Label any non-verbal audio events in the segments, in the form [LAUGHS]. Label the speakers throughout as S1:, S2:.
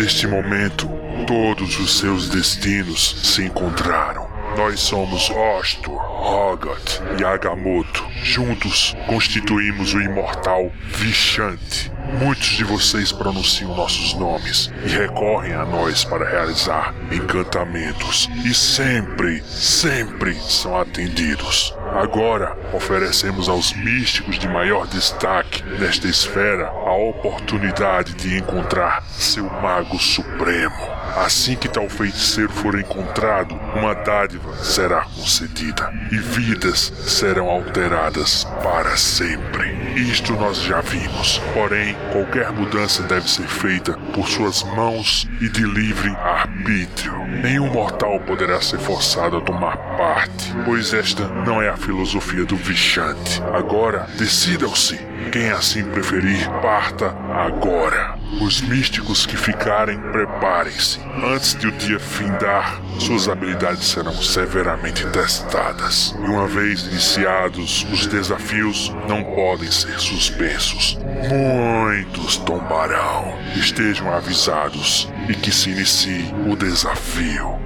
S1: Neste momento, todos os seus destinos se encontraram. Nós somos Ostor, Hogot e Agamotto. Juntos constituímos o imortal Vishante. Muitos de vocês pronunciam nossos nomes e recorrem a nós para realizar encantamentos e sempre, sempre são atendidos. Agora oferecemos aos místicos de maior destaque nesta esfera a oportunidade de encontrar seu mago supremo. Assim que tal feiticeiro for encontrado, uma dádiva será concedida e vidas serão alteradas para sempre. Isto nós já vimos, porém, qualquer mudança deve ser feita por suas mãos e de livre arbítrio. Nenhum mortal poderá ser forçado a tomar parte, pois esta não é a filosofia do Vixante. Agora, decidam-se. Quem assim preferir, parta agora. Os místicos que ficarem, preparem-se. Antes de o dia findar, suas habilidades serão severamente testadas. E uma vez iniciados, os desafios não podem ser suspensos. Muitos tombarão. Estejam avisados e que se inicie o desafio.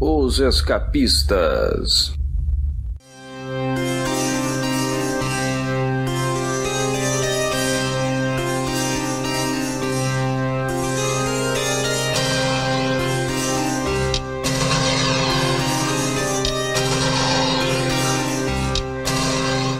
S2: Os Escapistas.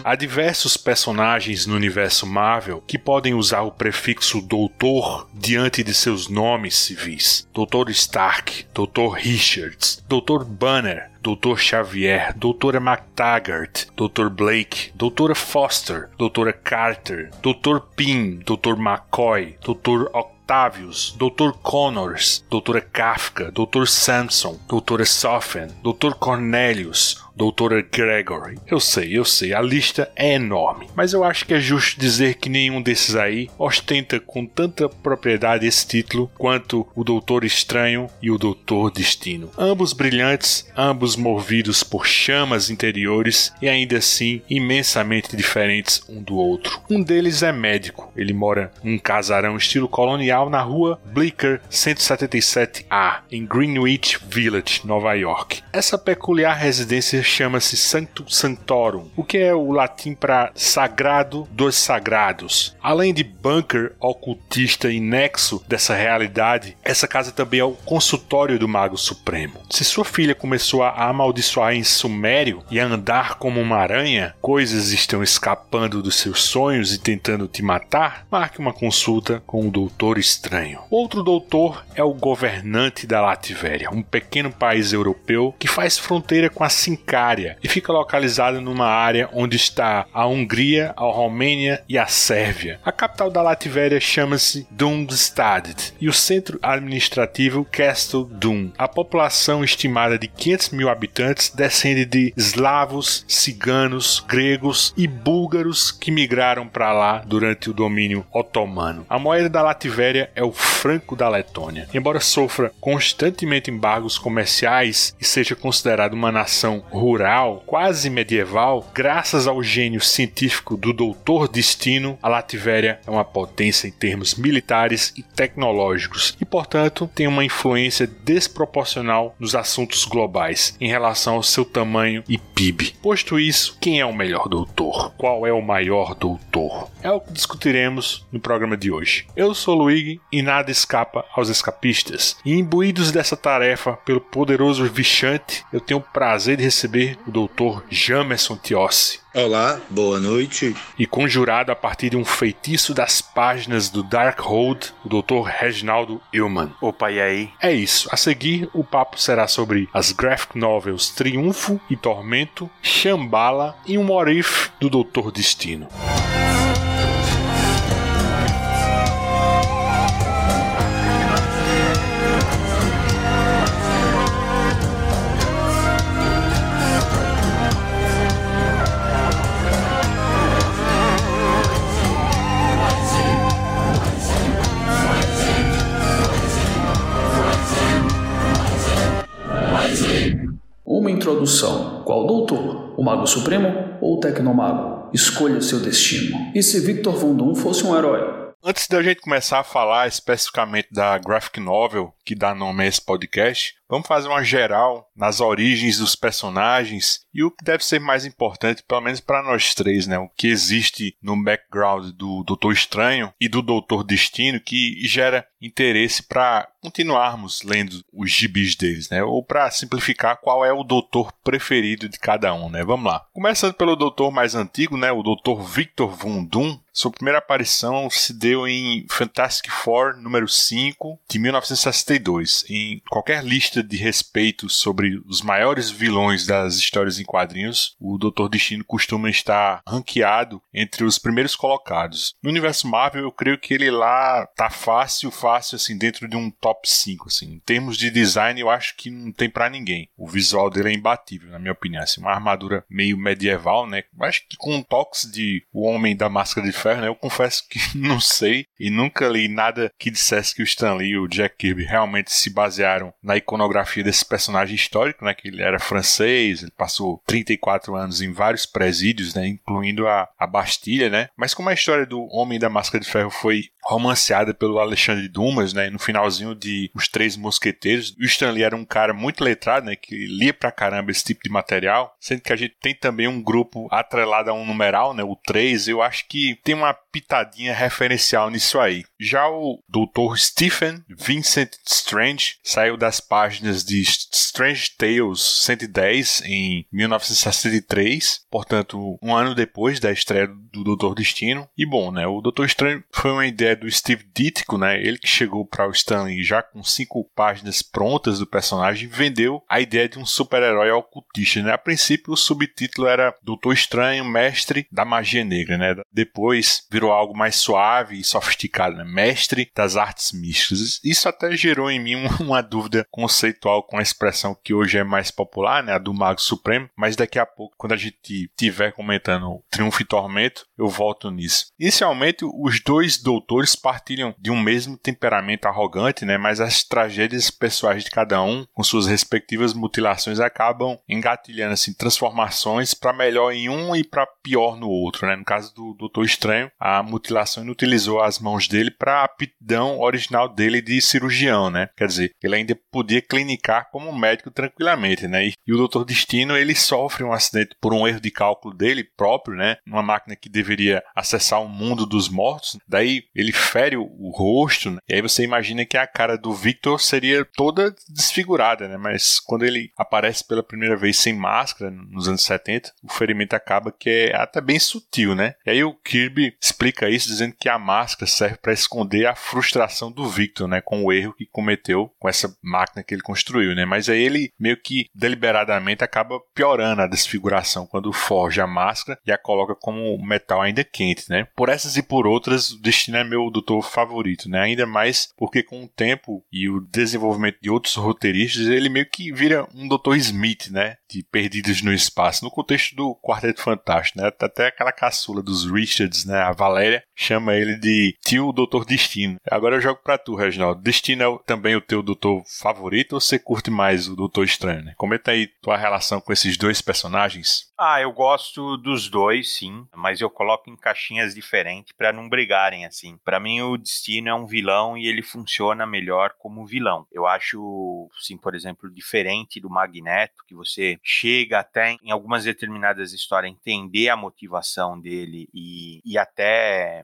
S3: Há diversos personagens no universo Marvel que podem usar o prefixo doutor diante de seus nomes civis. Doutor Stark, Doutor Richards, Doutor Banner, Doutor Xavier, Doutora McTaggart, Doutor Blake, Doutora Foster, Doutora Carter, Doutor Pym, Doutor McCoy, Doutor Octavius, Dr. Connors, Doutora Kafka, Doutor Samson, Doutora Sofen, Doutor Cornelius, Doutora Gregory. Eu sei, eu sei, a lista é enorme, mas eu acho que é justo dizer que nenhum desses aí ostenta com tanta propriedade esse título quanto o Doutor Estranho e o Doutor Destino. Ambos brilhantes, ambos movidos por chamas interiores e ainda assim imensamente diferentes um do outro. Um deles é médico, ele mora num casarão estilo colonial na rua Bleecker 177A, em Greenwich Village, Nova York. Essa peculiar residência chama-se Sanctum Sanctorum, o que é o latim para sagrado dos sagrados. Além de bunker ocultista e nexo dessa realidade, essa casa também é o consultório do Mago Supremo. Se sua filha começou a amaldiçoar em Sumério e a andar como uma aranha, coisas estão escapando dos seus sonhos e tentando te matar, marque uma consulta com o Doutor Estranho. Outro doutor é o governante da Lativéria, um pequeno país europeu que faz fronteira com a Sincária e fica localizada numa área onde está a Hungria, a Romênia e a Sérvia. A capital da Latvéria chama-se Dumstad e o centro administrativo Castle Dum. A população estimada de 500 mil habitantes descende de eslavos, ciganos, gregos e búlgaros que migraram para lá durante o domínio otomano. A moeda da Latvéria é o franco da Letônia. Embora sofra constantemente embargos comerciais e seja considerada uma nação rural, quase medieval, graças ao gênio científico do Doutor Destino, a Latvéria é uma potência em termos militares e tecnológicos e, portanto, tem uma influência desproporcional nos assuntos globais em relação ao seu tamanho e PIB. Posto isso, quem é o melhor doutor? Qual é o maior doutor? É o que discutiremos no programa de hoje. Eu sou Luigi e nada escapa aos escapistas. E imbuídos dessa tarefa pelo poderoso Vichante, eu tenho o prazer de receber receber o Dr. Jamerson Tiossi.
S4: Olá, boa noite.
S3: E conjurado a partir de um feitiço das páginas do Darkhold, o Dr. Reginaldo Illman.
S5: Opa, e aí?
S3: É isso. A seguir, o papo será sobre as graphic novels Triunfo e Tormento, Shambhala e um What If do Dr. Destino.
S5: Introdução. Qual doutor? O Mago Supremo ou o Tecnomago? Escolha seu destino. E se Victor Von Doom fosse um herói?
S3: Antes da gente começar a falar especificamente da graphic novel que dá nome a esse podcast, vamos fazer uma geral nas origens dos personagens e o que deve ser mais importante, pelo menos para nós três, né? O que existe no background do Doutor Estranho e do Doutor Destino que gera interesse para continuarmos lendo os gibis deles, né? Ou para simplificar qual é o doutor preferido de cada um, né? Vamos lá. Começando pelo doutor mais antigo, né? O Doutor Victor Von Doom. Sua primeira aparição se deu em Fantastic Four número 5 de 1962. Em qualquer lista de respeito sobre os maiores vilões das histórias em quadrinhos, o Doutor Destino costuma estar ranqueado entre os primeiros colocados. No universo Marvel, eu creio que ele lá tá fácil, fácil assim dentro de um top 5 assim. Em termos de design, eu acho que não tem para ninguém. O visual dele é imbatível, na minha opinião, assim, uma armadura meio medieval, né? Acho que com um toque de O Homem da Máscara de Ferro, né? Eu confesso que [LAUGHS] não sei e nunca li nada que dissesse que o Stan Lee e o Jack Kirby realmente se basearam na iconografia desse personagem histórico, né? Que ele era francês, ele passou 34 anos em vários presídios, né? Incluindo a, a Bastilha, né? Mas como a história do Homem da Máscara de Ferro foi romanceada pelo Alexandre Dumas, né? No finalzinho de Os Três Mosqueteiros. O Stanley era um cara muito letrado, né? Que lia pra caramba esse tipo de material. Sendo que a gente tem também um grupo atrelado a um numeral, né? O 3. Eu acho que tem uma pitadinha referencial nisso aí. Já o Dr. Stephen Vincent Strange saiu das páginas de Strange Tales 110 em 1963, portanto, um ano depois da estreia do Doutor Destino. E bom, né? O Doutor Estranho foi uma ideia do Steve Ditko, né? Ele que chegou para o Stanley já com cinco páginas prontas do personagem, vendeu a ideia de um super-herói ocultista, né? A princípio o subtítulo era Doutor Estranho, mestre da magia negra, né? Depois virou algo mais suave e sofisticado, né? Mestre das artes místicas. Isso até gerou em mim [LAUGHS] uma dúvida conceitual com a expressão que hoje é mais popular, né? A do Mago Supremo, mas daqui a pouco, quando a gente tiver comentando Triunfo e Tormento, eu volto nisso. Inicialmente, os dois doutores partilham de um mesmo temperamento arrogante, né? Mas as tragédias pessoais de cada um, com suas respectivas mutilações, acabam engatilhando assim transformações para melhor em um e para pior no outro, né? No caso do Doutor Estranho, a mutilação inutilizou as mãos dele para a aptidão original dele de cirurgião, né? Quer dizer, ele ainda podia clinicar como médico tranquilamente, né? E, e o Doutor Destino, ele sofre um acidente por um erro de cálculo dele próprio, né? Uma máquina que deveria acessar o mundo dos mortos, daí ele fere o, o rosto, né? e aí você imagina que a cara do Victor seria toda desfigurada, né? Mas quando ele aparece pela primeira vez sem máscara, nos anos 70, o ferimento acaba que é até bem sutil, né? E aí o Kirby explica isso dizendo que a máscara serve para esconder a frustração do Victor, né? Com o erro que cometeu com essa máquina que ele construiu, né? Mas aí ele meio que deliberadamente acaba piorando a desfiguração quando forja a máscara e a coloca como metal ainda quente, né? Por essas e por outras, o destino é meu doutor favorito, né? Ainda mais porque com o tempo e o desenvolvimento de outros roteiristas, ele meio que vira um doutor Smith, né? De Perdidos no Espaço, no contexto do Quarteto Fantástico, né? Até aquela caçula dos Richards, né? A Valéria chama ele de tio Doutor Destino. Agora eu jogo pra tu, Reginaldo. Destino é também o teu doutor favorito ou você curte mais o Doutor Estranho, né? Comenta aí tua relação com esses dois personagens.
S6: Ah, eu gosto dos dois, sim, mas eu coloco em caixinhas diferentes para não brigarem assim. Para mim o Destino é um vilão e ele funciona melhor como vilão. Eu acho, sim, por exemplo, diferente do Magneto, que você chega até em algumas determinadas histórias entender a motivação dele e, e até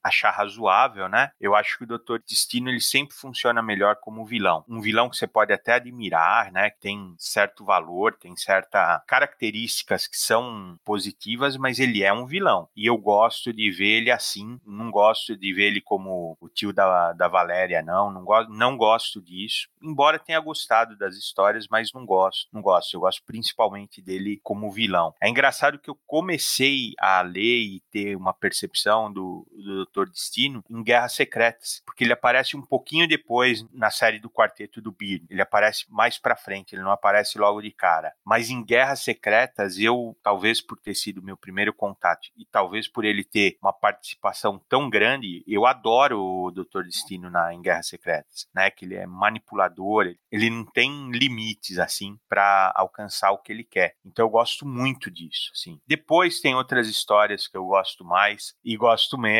S6: achar razoável, né? Eu acho que o Doutor Destino ele sempre funciona melhor como vilão. Um vilão que você pode até admirar, né? Que tem certo valor, tem certas características que são positivas, mas ele é um vilão. E eu gosto de ver ele assim, não gosto de ver ele como o tio da, da Valéria, não, não gosto, não gosto disso. Embora tenha gostado das histórias, mas não gosto, não gosto. Eu gosto principalmente dele como vilão. É engraçado que eu comecei a ler e ter uma percepção do, do, Doutor Destino em Guerras Secretas, porque ele aparece um pouquinho depois na série do Quarteto do Byrne. Ele aparece mais para frente, ele não aparece logo de cara. Mas em Guerras Secretas, eu, talvez por ter sido meu primeiro contato e talvez por ele ter uma participação tão grande, eu adoro o Doutor Destino na, em Guerras Secretas, né? Que ele é manipulador, ele não tem limites, assim, para alcançar o que ele quer. Então eu gosto muito disso, assim. Depois tem outras histórias que eu gosto mais e gosto menos.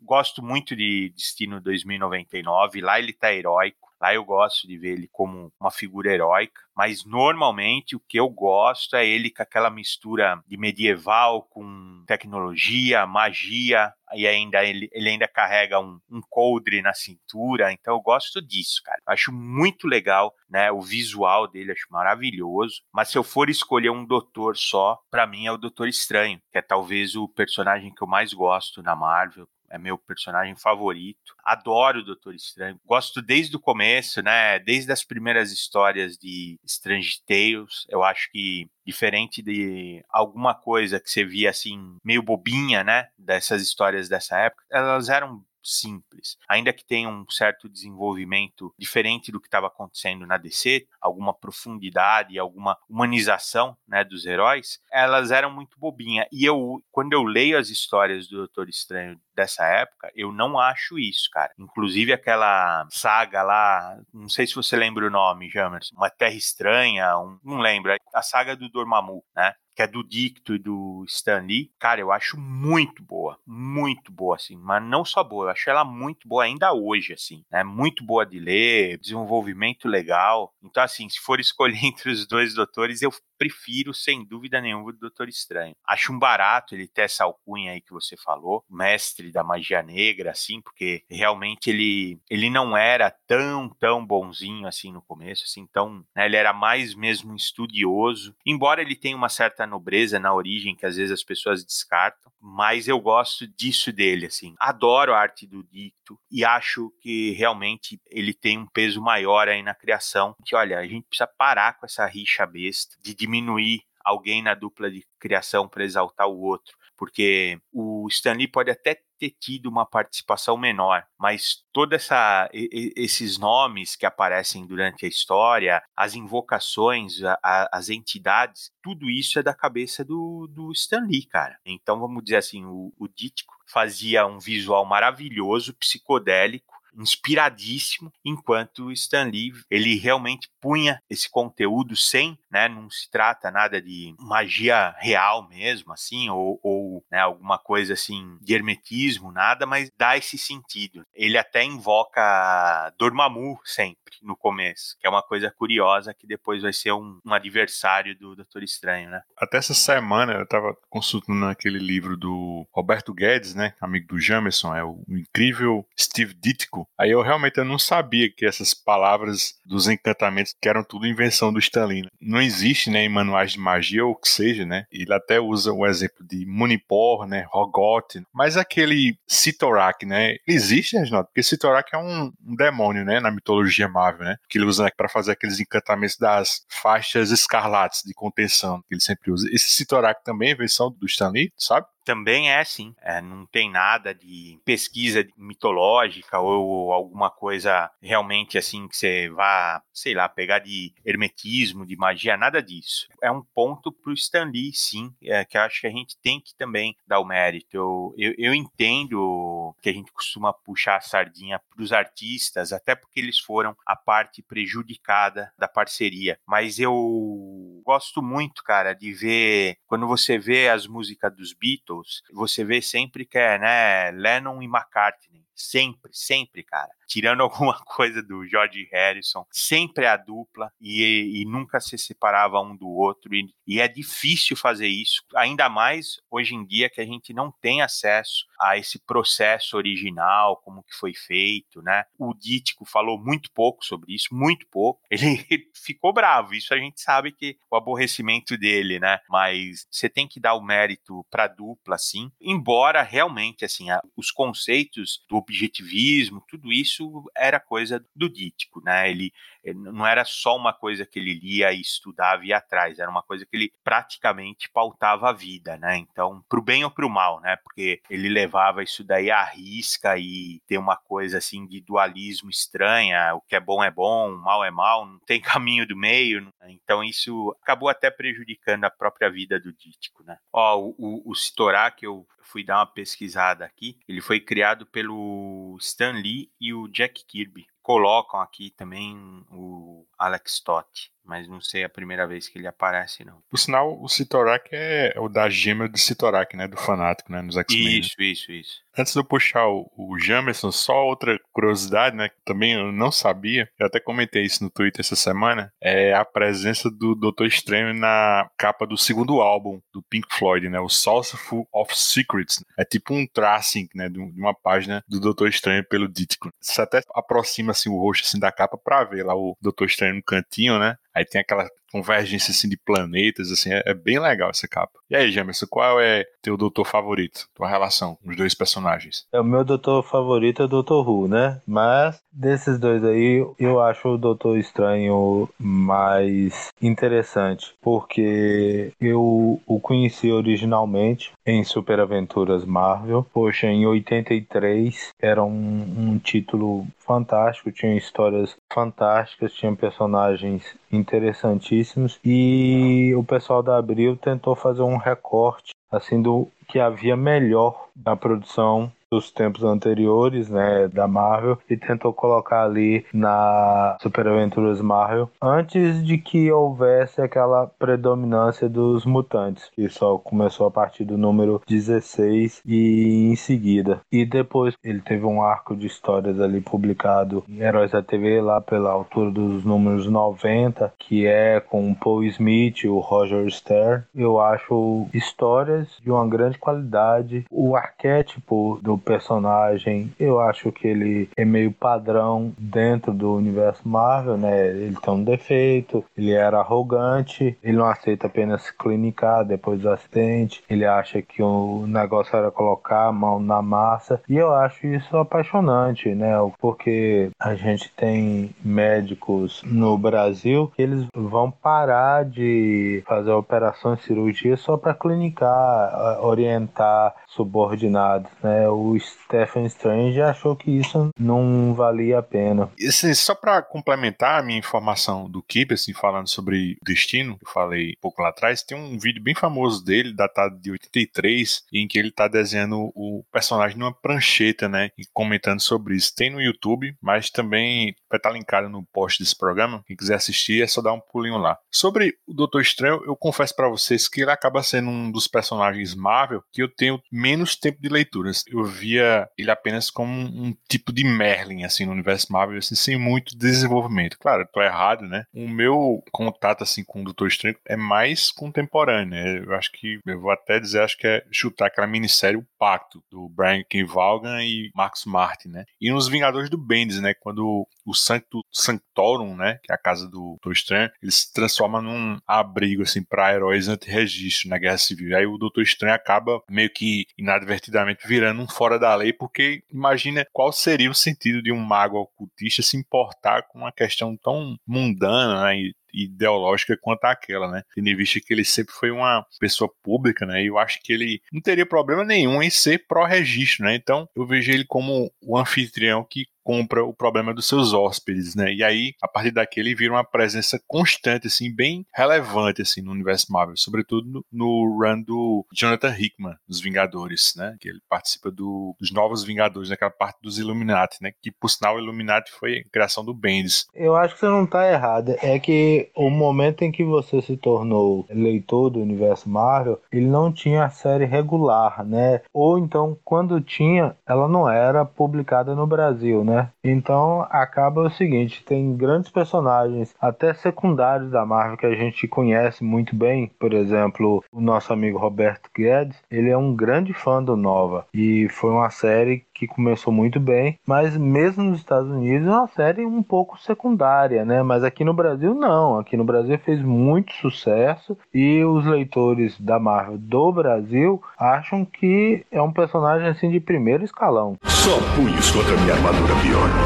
S6: Gosto muito de Destino 2099, lá ele tá heróico. Lá eu gosto de ver ele como uma figura heróica, mas normalmente o que eu gosto é ele com aquela mistura de medieval com tecnologia, magia, e ainda ele, ele ainda carrega um, um coldre na cintura, então eu gosto disso, cara. Acho muito legal, né? O visual dele acho maravilhoso. Mas se eu for escolher um doutor só, para mim é o Doutor Estranho, que é talvez o personagem que eu mais gosto na Marvel é meu personagem favorito. Adoro o Doutor Estranho. Gosto desde o começo, né? Desde as primeiras histórias de Strange Tales. Eu acho que diferente de alguma coisa que você via assim meio bobinha, né, dessas histórias dessa época, elas eram simples. Ainda que tenha um certo desenvolvimento diferente do que estava acontecendo na DC, alguma profundidade, alguma humanização né, dos heróis, elas eram muito bobinhas. E eu, quando eu leio as histórias do Doutor Estranho dessa época, eu não acho isso, cara. Inclusive aquela saga lá, não sei se você lembra o nome, Jamerson, Uma Terra Estranha, um, não lembro, a saga do Dormammu, né? Que é do Dicto e do Stan Lee, cara, eu acho muito boa, muito boa, assim, mas não só boa, eu acho ela muito boa ainda hoje, assim, né, muito boa de ler, desenvolvimento legal, então, assim, se for [LAUGHS] escolher entre os dois doutores, eu prefiro, sem dúvida nenhuma, o Doutor Estranho. Acho um barato ele ter essa alcunha aí que você falou, mestre da magia negra, assim, porque realmente ele, ele não era tão, tão bonzinho assim no começo, assim, então, né, ele era mais mesmo estudioso, embora ele tenha uma certa nobreza na origem que às vezes as pessoas descartam, mas eu gosto disso dele, assim. Adoro a arte do Dicto e acho que realmente ele tem um peso maior aí na criação. Que, olha, a gente precisa parar com essa rixa besta de diminuir alguém na dupla de criação para exaltar o outro, porque o Stanley pode até ter tido uma participação menor, mas toda essa esses nomes que aparecem durante a história, as invocações, a, a, as entidades, tudo isso é da cabeça do, do Stanley, cara. Então vamos dizer assim, o, o Dítico fazia um visual maravilhoso, psicodélico, inspiradíssimo, enquanto o Stan Lee, ele realmente punha esse conteúdo sem, né, não se trata nada de magia real mesmo, assim, ou, ou né, alguma coisa assim de hermetismo, nada, mas dá esse sentido. Ele até invoca Dormammu sempre no começo, que é uma coisa curiosa que depois vai ser um, um adversário do Doutor Estranho, né?
S3: Até essa semana eu tava consultando aquele livro do Roberto Guedes, né, amigo do Jamerson, é o incrível Steve Ditko, Aí eu realmente eu não sabia que essas palavras dos encantamentos que eram tudo invenção do Stalin. Né? Não existe, né, em manuais de magia ou o que seja, né? Ele até usa o exemplo de Munipor, né, Rogot, mas aquele Sitorak, né? Existe, Reginaldo, porque Sitorak é um, um, demônio, né, na mitologia Marvel, né? Que ele usa para fazer aqueles encantamentos das faixas escarlates de contenção que ele sempre usa. Esse Sitorak também é invenção do Stanley, sabe?
S6: Também é assim, é, não tem nada de pesquisa mitológica ou alguma coisa realmente assim que você vá, sei lá, pegar de hermetismo, de magia, nada disso. É um ponto pro Stan Lee, sim, é, que eu acho que a gente tem que também dar o mérito. Eu, eu, eu entendo que a gente costuma puxar a sardinha pros artistas, até porque eles foram a parte prejudicada da parceria, mas eu gosto muito, cara, de ver, quando você vê as músicas dos Beatles, Beatles, você vê sempre que é, né, Lennon e McCartney. Sempre, sempre, cara tirando [LAUGHS] alguma coisa do George Harrison, sempre a dupla e, e nunca se separava um do outro. E, e, é difícil fazer isso, ainda mais hoje em dia que a gente não tem acesso a esse processo original, como que foi feito, né? O Dítico falou muito pouco sobre isso, muito pouco. [LAUGHS] Ele, ficou bravo, isso a gente sabe que o aborrecimento dele, né? Mas você tem que dar o mérito para a dupla, assim, embora realmente, assim, a, os conceitos do objetivismo, tudo isso era coisa do Dítico, né? Ele, ele não era só uma coisa que ele lia e estudava e ia atrás, era uma coisa que ele praticamente pautava a vida, né? Então, pro bem ou pro mal, né? Porque ele levava isso daí à risca e tem uma coisa assim de dualismo estranha, o que é bom é bom, o mal é mal, não tem [LAUGHS] caminho do meio. Né? Então isso acabou até prejudicando a própria vida do Dítico, né? Ó, o, o, o Storak, eu fui dar uma pesquisada aqui, ele foi criado pelo Stan Lee e o Jack Kirby. Colocam aqui também o Alex Stott mas não sei a primeira vez que ele aparece, não.
S3: Por sinal, o Citorak é o da gema de Citorak, né? Do fanático, né? Nos X-Men.
S6: Né? Isso, isso, isso.
S3: Antes de eu puxar o, o Jamerson, só outra curiosidade, né? Que também eu não sabia, eu até comentei isso no Twitter essa semana, é a presença do Doutor Estranho na capa do segundo álbum do Pink Floyd, né? O Sourceful of Secrets. É tipo um tracing, né? De uma página do Doutor Estranho pelo Ditko. Você até aproxima assim o rosto assim da capa pra ver lá o Doutor Estranho no cantinho, né? Aí tem aquela convergência assim, de planetas, assim, é, é, bem legal essa capa. E aí, Jamerson, qual é teu doutor favorito? Tua relação com os dois personagens?
S7: É, o meu doutor favorito é o Doutor Who, né? Mas desses dois aí, eu acho o Doutor Estranho mais interessante, porque eu o conheci originalmente em Super Aventuras Marvel. Poxa, em 83 era um, um título fantástico, tinha histórias fantásticas, tinha personagens interessantíssimos. E o pessoal da Abril tentou fazer um recorte assim do que havia melhor da produção dos tempos anteriores, né, da Marvel e tentou colocar ali na Super Aventuras Marvel antes de que houvesse aquela predominância dos mutantes, que só começou a partir do número 16 e em seguida. E depois ele teve um arco de histórias ali publicado em Heróis da TV lá pela altura dos números 90, que é com o Paul Smith, o Roger Stern. Eu acho histórias de uma grande qualidade. O arquétipo do personagem, eu acho que ele é meio padrão dentro do universo Marvel, né? Ele tem um defeito, ele era arrogante, ele não aceita apenas clinicar depois do acidente, ele acha que o negócio era colocar a mão na massa, e eu acho isso apaixonante, né? Porque a gente tem médicos no Brasil que eles vão parar de fazer operações cirurgia só para clinicar, orientar subordinados, né? O Stephen Strange achou que isso não valia a pena.
S3: Assim, só para complementar a minha informação do Keep, assim, falando sobre destino, que eu falei um pouco lá atrás, tem um vídeo bem famoso dele, datado de 83, em que ele tá desenhando o personagem numa prancheta, né? E comentando sobre isso. Tem no YouTube, mas também vai estar tá linkado no post desse programa. Quem quiser assistir é só dar um pulinho lá. Sobre o Doutor Estranho, eu confesso para vocês que ele acaba sendo um dos personagens Marvel que eu tenho menos tempo de leituras. Eu via ele apenas como um, um tipo de Merlin, assim, no universo Marvel, assim, sem muito desenvolvimento. Claro, tô errado, né? O meu contato, assim, com o Doutor Estranho é mais contemporâneo, né? Eu acho que, eu vou até dizer, acho que é chutar aquela minissérie O Pacto, do Brian K. Vaughan e Marcus Martin, né? E nos Vingadores do Bendis, né? Quando o Sancto, Sanctorum, né? Que é a casa do Doutor Estranho, ele se transforma num abrigo, assim, para heróis anti-registro na Guerra Civil. E aí o Doutor Estranho acaba meio que inadvertidamente virando um fora da lei, porque imagina qual seria o sentido de um mago ocultista se importar com uma questão tão mundana né, e ideológica quanto aquela, né? Tendo em vista que ele sempre foi uma pessoa pública, né? E eu acho que ele não teria problema nenhum em ser pró-registro, né? Então eu vejo ele como o anfitrião que compra o problema dos seus hóspedes, né? E aí, a partir daquele, vira uma presença constante, assim, bem relevante, assim, no universo Marvel, sobretudo no, no run do Jonathan Hickman, dos Vingadores, né? Que ele participa do, dos Novos Vingadores, naquela parte dos Illuminati, né? Que, por sinal, o Illuminati foi a criação do Bendis.
S7: Eu acho que você não tá errado. É que o momento em que você se tornou leitor do universo Marvel, ele não tinha a série regular, né? Ou então, quando tinha, ela não era publicada no Brasil, né? Então acaba o seguinte: tem grandes personagens, até secundários da Marvel que a gente conhece muito bem. Por exemplo, o nosso amigo Roberto Guedes, ele é um grande fã do Nova e foi uma série que começou muito bem, mas mesmo nos Estados Unidos é uma série um pouco secundária, né? Mas aqui no Brasil não. Aqui no Brasil fez muito sucesso e os leitores da Marvel do Brasil acham que é um personagem assim de primeiro escalão.
S8: Só punhos contra minha armadura biônica.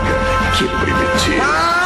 S8: Que primitivo.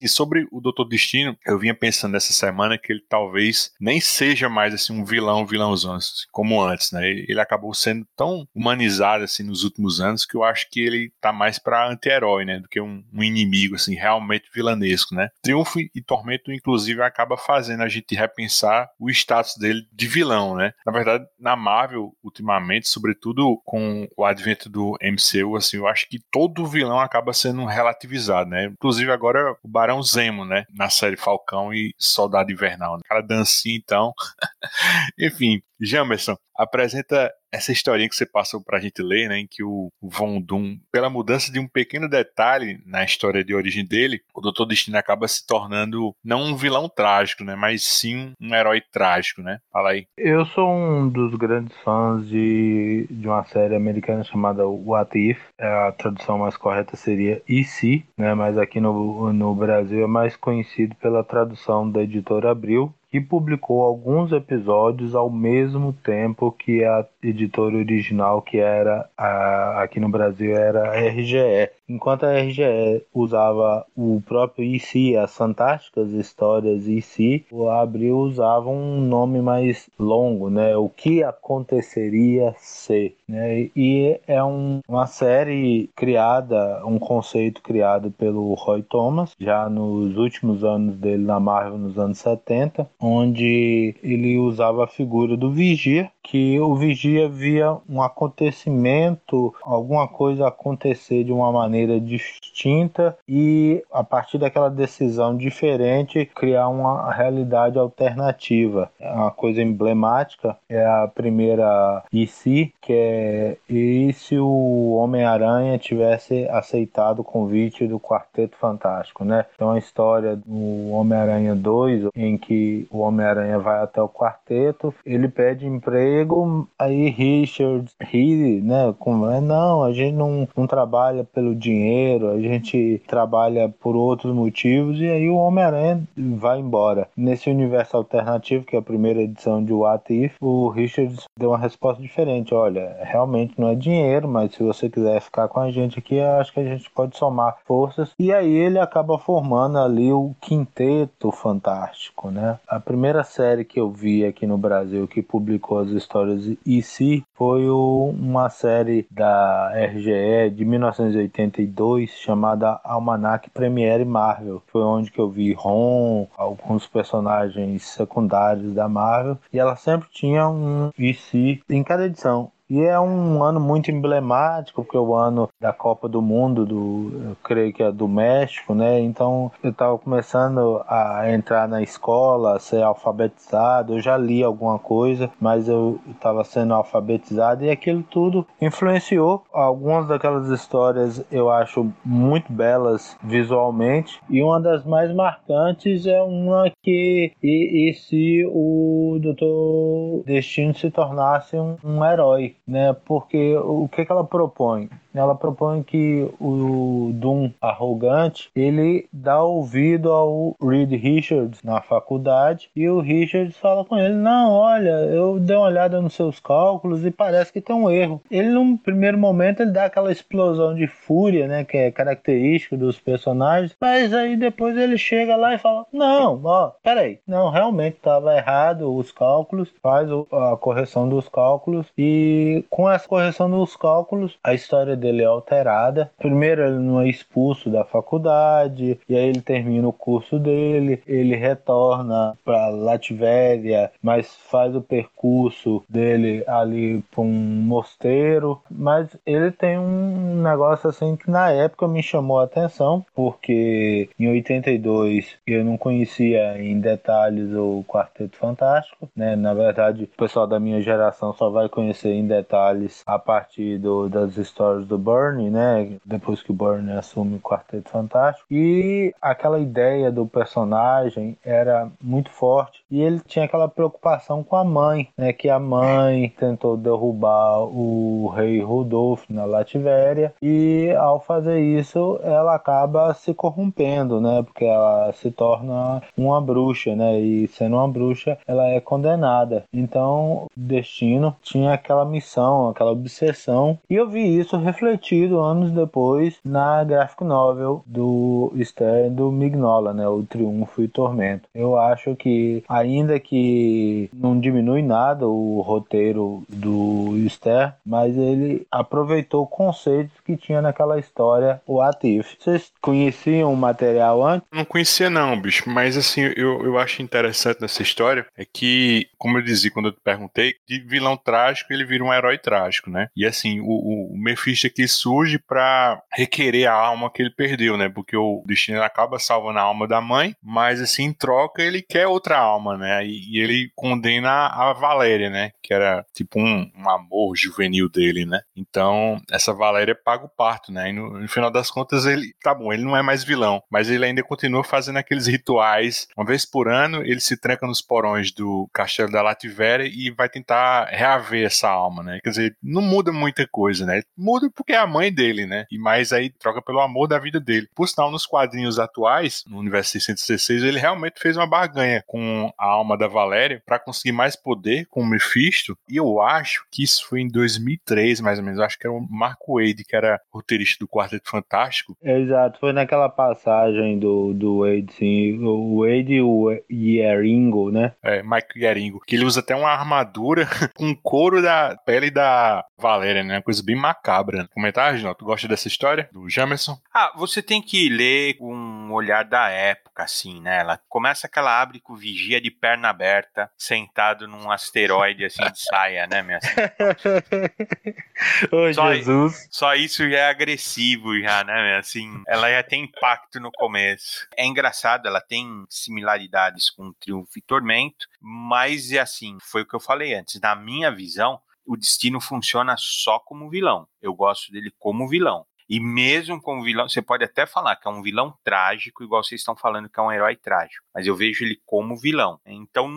S3: E sobre o Doutor Destino, eu vinha pensando nessa semana que ele talvez nem seja mais assim um vilão, vilãozão, assim, como antes, né? Ele acabou sendo tão humanizado assim nos últimos anos que eu acho que ele tá mais para anti-herói, né, do que um, um, inimigo assim realmente vilanesco, né? Triunfo e Tormento inclusive acaba fazendo a gente repensar o status dele de vilão, né? Na verdade, na Marvel ultimamente, sobretudo com o advento do MCU, assim, eu acho que todo vilão acaba sendo relativizado, né? Inclusive agora o Barão Barão Zemo, né? Na série Falcão e Soldado Invernal. Né? Aquela dancinha, então. [LAUGHS] Enfim, Jamerson, apresenta essa historinha que você passou para a gente ler, né, em que o Von Doom, pela mudança de um pequeno detalhe na história de origem dele, o Doutor Destino acaba se tornando não um vilão trágico, né, mas sim um herói trágico, né? Fala aí.
S7: Eu sou um dos grandes fãs de, de uma série americana chamada What If. A tradução mais correta seria E se, né, mas aqui no, no Brasil é mais conhecido pela tradução da editora Abril, que publicou alguns episódios ao mesmo tempo que a editora original, que era a, aqui no Brasil era a RGE. Enquanto a RGE usava o próprio IC, as Fantásticas Histórias IC, o Abril usava um nome mais longo, né? O que aconteceria se, né? E é um, uma série criada, um conceito criado pelo Roy Thomas, já nos últimos anos dele na Marvel, nos anos 70, onde ele usava a figura do Vigia, que o Vigia via um acontecimento, alguma coisa acontecer de uma maneira distinta e a partir daquela decisão diferente criar uma realidade alternativa. Uma coisa emblemática é a primeira IC, que é e se o Homem-Aranha tivesse aceitado o convite do Quarteto Fantástico, né? Então a história do Homem-Aranha 2, em que o Homem-Aranha vai até o quarteto, ele pede emprego, aí Richard ri, né? Com, não, a gente não, não trabalha pelo dinheiro, a gente trabalha por outros motivos, e aí o Homem-Aranha vai embora. Nesse universo alternativo, que é a primeira edição de What If, o Richard deu uma resposta diferente. Olha, realmente não é dinheiro, mas se você quiser ficar com a gente aqui, acho que a gente pode somar forças. E aí ele acaba formando ali o quinteto fantástico, né? A primeira série que eu vi aqui no Brasil que publicou as histórias EC foi o, uma série da RGE de 1982 chamada Almanac Premiere Marvel. Foi onde que eu vi Ron, alguns personagens secundários da Marvel, e ela sempre tinha um EC em cada edição. E é um ano muito emblemático, porque é o ano da Copa do Mundo, do, eu creio que é do México, né? Então eu estava começando a entrar na escola, a ser alfabetizado. Eu já li alguma coisa, mas eu estava sendo alfabetizado e aquilo tudo influenciou. Algumas daquelas histórias eu acho muito belas visualmente, e uma das mais marcantes é uma que e, e se o Doutor Destino se tornasse um, um herói né? Porque o que, que ela propõe? Ela propõe que o Doom arrogante ele dá ouvido ao Reed Richards na faculdade e o Richards fala com ele: Não, olha, eu dei uma olhada nos seus cálculos e parece que tem um erro. Ele, num primeiro momento, ele dá aquela explosão de fúria, né? Que é característico dos personagens, mas aí depois ele chega lá e fala: Não, ó, peraí, não, realmente estava errado os cálculos, faz a correção dos cálculos e com essa correção dos cálculos, a história dele é alterada. Primeiro ele não é expulso da faculdade, e aí ele termina o curso dele, ele retorna para Latvéria, mas faz o percurso dele ali para um mosteiro, mas ele tem um negócio assim que na época me chamou a atenção, porque em 82 eu não conhecia em detalhes o Quarteto Fantástico, né? Na verdade, o pessoal da minha geração só vai conhecer em detalhes detalhes a partir do, das histórias do Burnie, né? Depois que o Burnie assume o Quarteto Fantástico. E aquela ideia do personagem era muito forte. E ele tinha aquela preocupação com a mãe, né? Que a mãe tentou derrubar o rei Rodolfo na Lativéria. E ao fazer isso, ela acaba se corrompendo, né? Porque ela se torna uma bruxa, né? E sendo uma bruxa, ela é condenada. Então, Destino tinha aquela missão, aquela obsessão. E eu vi isso refletido anos depois na graphic novel do Esther do Mignola, né? O Triunfo e Tormento. Eu acho que, ainda que não diminui nada o roteiro do Esther, mas ele aproveitou conceitos que tinha naquela história, o Atif. Vocês conheciam o material antes?
S3: Não conhecia não, bicho, mas assim, eu, eu acho interessante nessa história é que, como eu dizia quando eu te perguntei, de vilão trágico ele vira um herói trágico, né? E assim, o, o Mephisto aqui surge para requerer a alma que ele perdeu, né? Porque o destino acaba salvando a alma da mãe, mas assim, em troca ele quer outra alma, né? E, e ele condena a Valéria, né? Que era tipo um, um, amor juvenil dele, né? Então, essa Valéria paga o parto, né? E no, no final das contas ele, tá bom, ele não é mais vilão, mas ele ainda continua fazendo aqueles rituais. Uma vez por ano, ele se tranca nos porões do castelo da Lativéria e vai tentar reaver essa alma, né? Quer dizer, não muda muita coisa, né? Muda porque é a mãe dele, né? E mais aí troca pelo amor da vida dele. Por sinal, nos quadrinhos atuais, no universo 616, ele realmente fez uma barganha com a alma da Valéria para conseguir mais poder com o Mephisto. E eu acho que isso foi em 2003, mais ou menos. Eu acho que era o Marco Wade, que era roteirista do Quarteto Fantástico.
S7: Exato, foi naquela passagem do, do Wade, sim. O Wade e o Yeringo, né?
S3: É, Mike Yeringo. Que ele usa até uma armadura [LAUGHS] com couro da pele da Valéria, né? Uma coisa bem macabra. Comentar, Reginaldo? Tu gosta dessa história? Do Jamerson?
S6: Ah, você tem que ler com um olhar da época, assim, né? Ela começa que ela abre com vigia de perna aberta, sentado num asteroide, assim, de saia, né, minha [LAUGHS]
S7: Ô, só, Jesus.
S6: Só isso já é agressivo, já, né, assim. Ela já tem impacto no começo. É engraçado, ela tem similaridades com Triunfo e Tormento, mas, é assim, foi o que eu falei antes. Na minha visão, o Destino funciona só como vilão. Eu gosto dele como vilão. E mesmo como vilão, você pode até falar que é um vilão trágico, igual vocês estão falando que é um herói trágico, mas eu vejo ele como vilão. Então,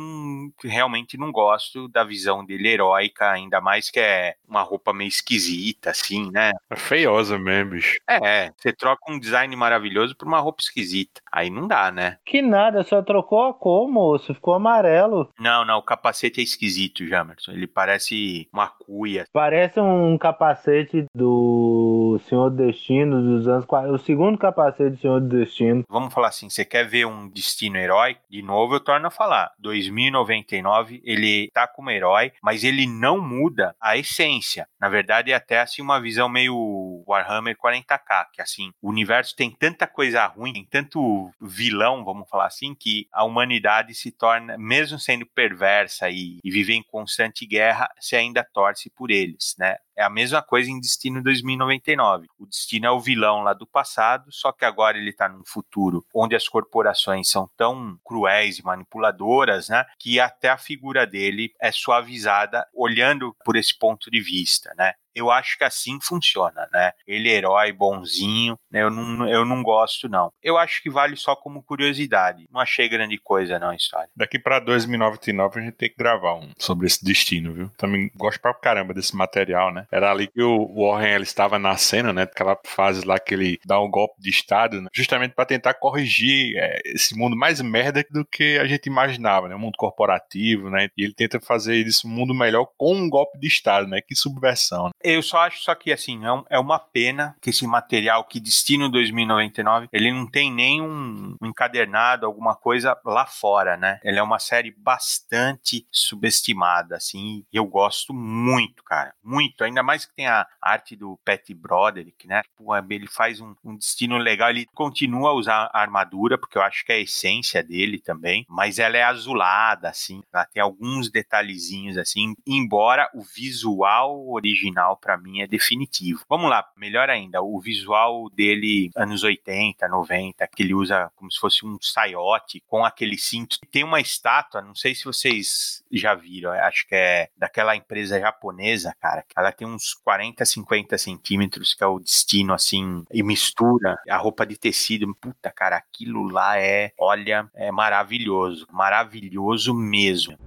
S6: realmente não gosto da visão dele heróica, ainda mais que é uma roupa meio esquisita, assim, né?
S3: É feiosa mesmo, bicho.
S6: É, você troca um design maravilhoso por uma roupa esquisita. Aí não dá, né?
S7: Que nada, só trocou a cor, moço, ficou amarelo.
S6: Não, não, o capacete é esquisito, Jamerson. Ele parece uma cuia.
S7: Parece um capacete do Senhor Destino dos anos 40. O segundo capacete do Senhor do Destino.
S6: Vamos falar assim: você quer ver um destino herói? De novo, eu torno a falar. 2099, ele tá como herói, mas ele não muda a essência. Na verdade, é até assim uma visão meio Warhammer 40k, que assim, o universo tem tanta coisa ruim, tem tanto vilão, vamos falar assim, que a humanidade se torna, mesmo sendo perversa e, e em constante guerra, se ainda torce por eles, né? É a mesma coisa em Destino 2099. O Destino é o vilão lá do passado, só que agora ele está num futuro onde as corporações são tão cruéis e manipuladoras, né, que até a figura dele é suavizada olhando por esse ponto de vista, né? Eu acho que assim funciona, né? Ele é herói bonzinho, né? Eu não, eu não gosto, não. Eu acho que vale só como curiosidade. Não achei grande coisa, não, a história.
S3: Daqui pra 2099 a gente tem que gravar um sobre esse destino, viu? Também gosto pra caramba desse material, né? Era ali que o Warren ele estava na cena, né? Aquela fase lá que ele dá um golpe de Estado, né? justamente para tentar corrigir é, esse mundo mais merda do que a gente imaginava, né? O mundo corporativo, né? E ele tenta fazer isso um mundo melhor com um golpe de Estado, né? Que subversão. Né?
S6: Eu só acho só que assim, é, um, é uma pena que esse material que Destino 2099, ele não tem nem um, um encadernado, alguma coisa lá fora, né? Ele é uma série bastante subestimada, assim, e eu gosto muito, cara, muito, ainda mais que tem a arte do Pat Broderick, né? Ele faz um, um destino legal, ele continua a usar a armadura, porque eu acho que é a essência dele também, mas ela é azulada, assim, ela tem alguns detalhezinhos, assim, embora o visual original final para mim é definitivo. Vamos lá, melhor ainda, o visual dele anos 80, 90, que ele usa como se fosse um saiote com aquele cinto. Tem uma estátua, não sei se vocês já viram, acho que é daquela empresa japonesa, cara. Ela tem uns 40, 50 centímetros, que é o destino assim, e mistura a roupa de tecido. Puta, cara, aquilo lá é, olha, é maravilhoso, maravilhoso mesmo.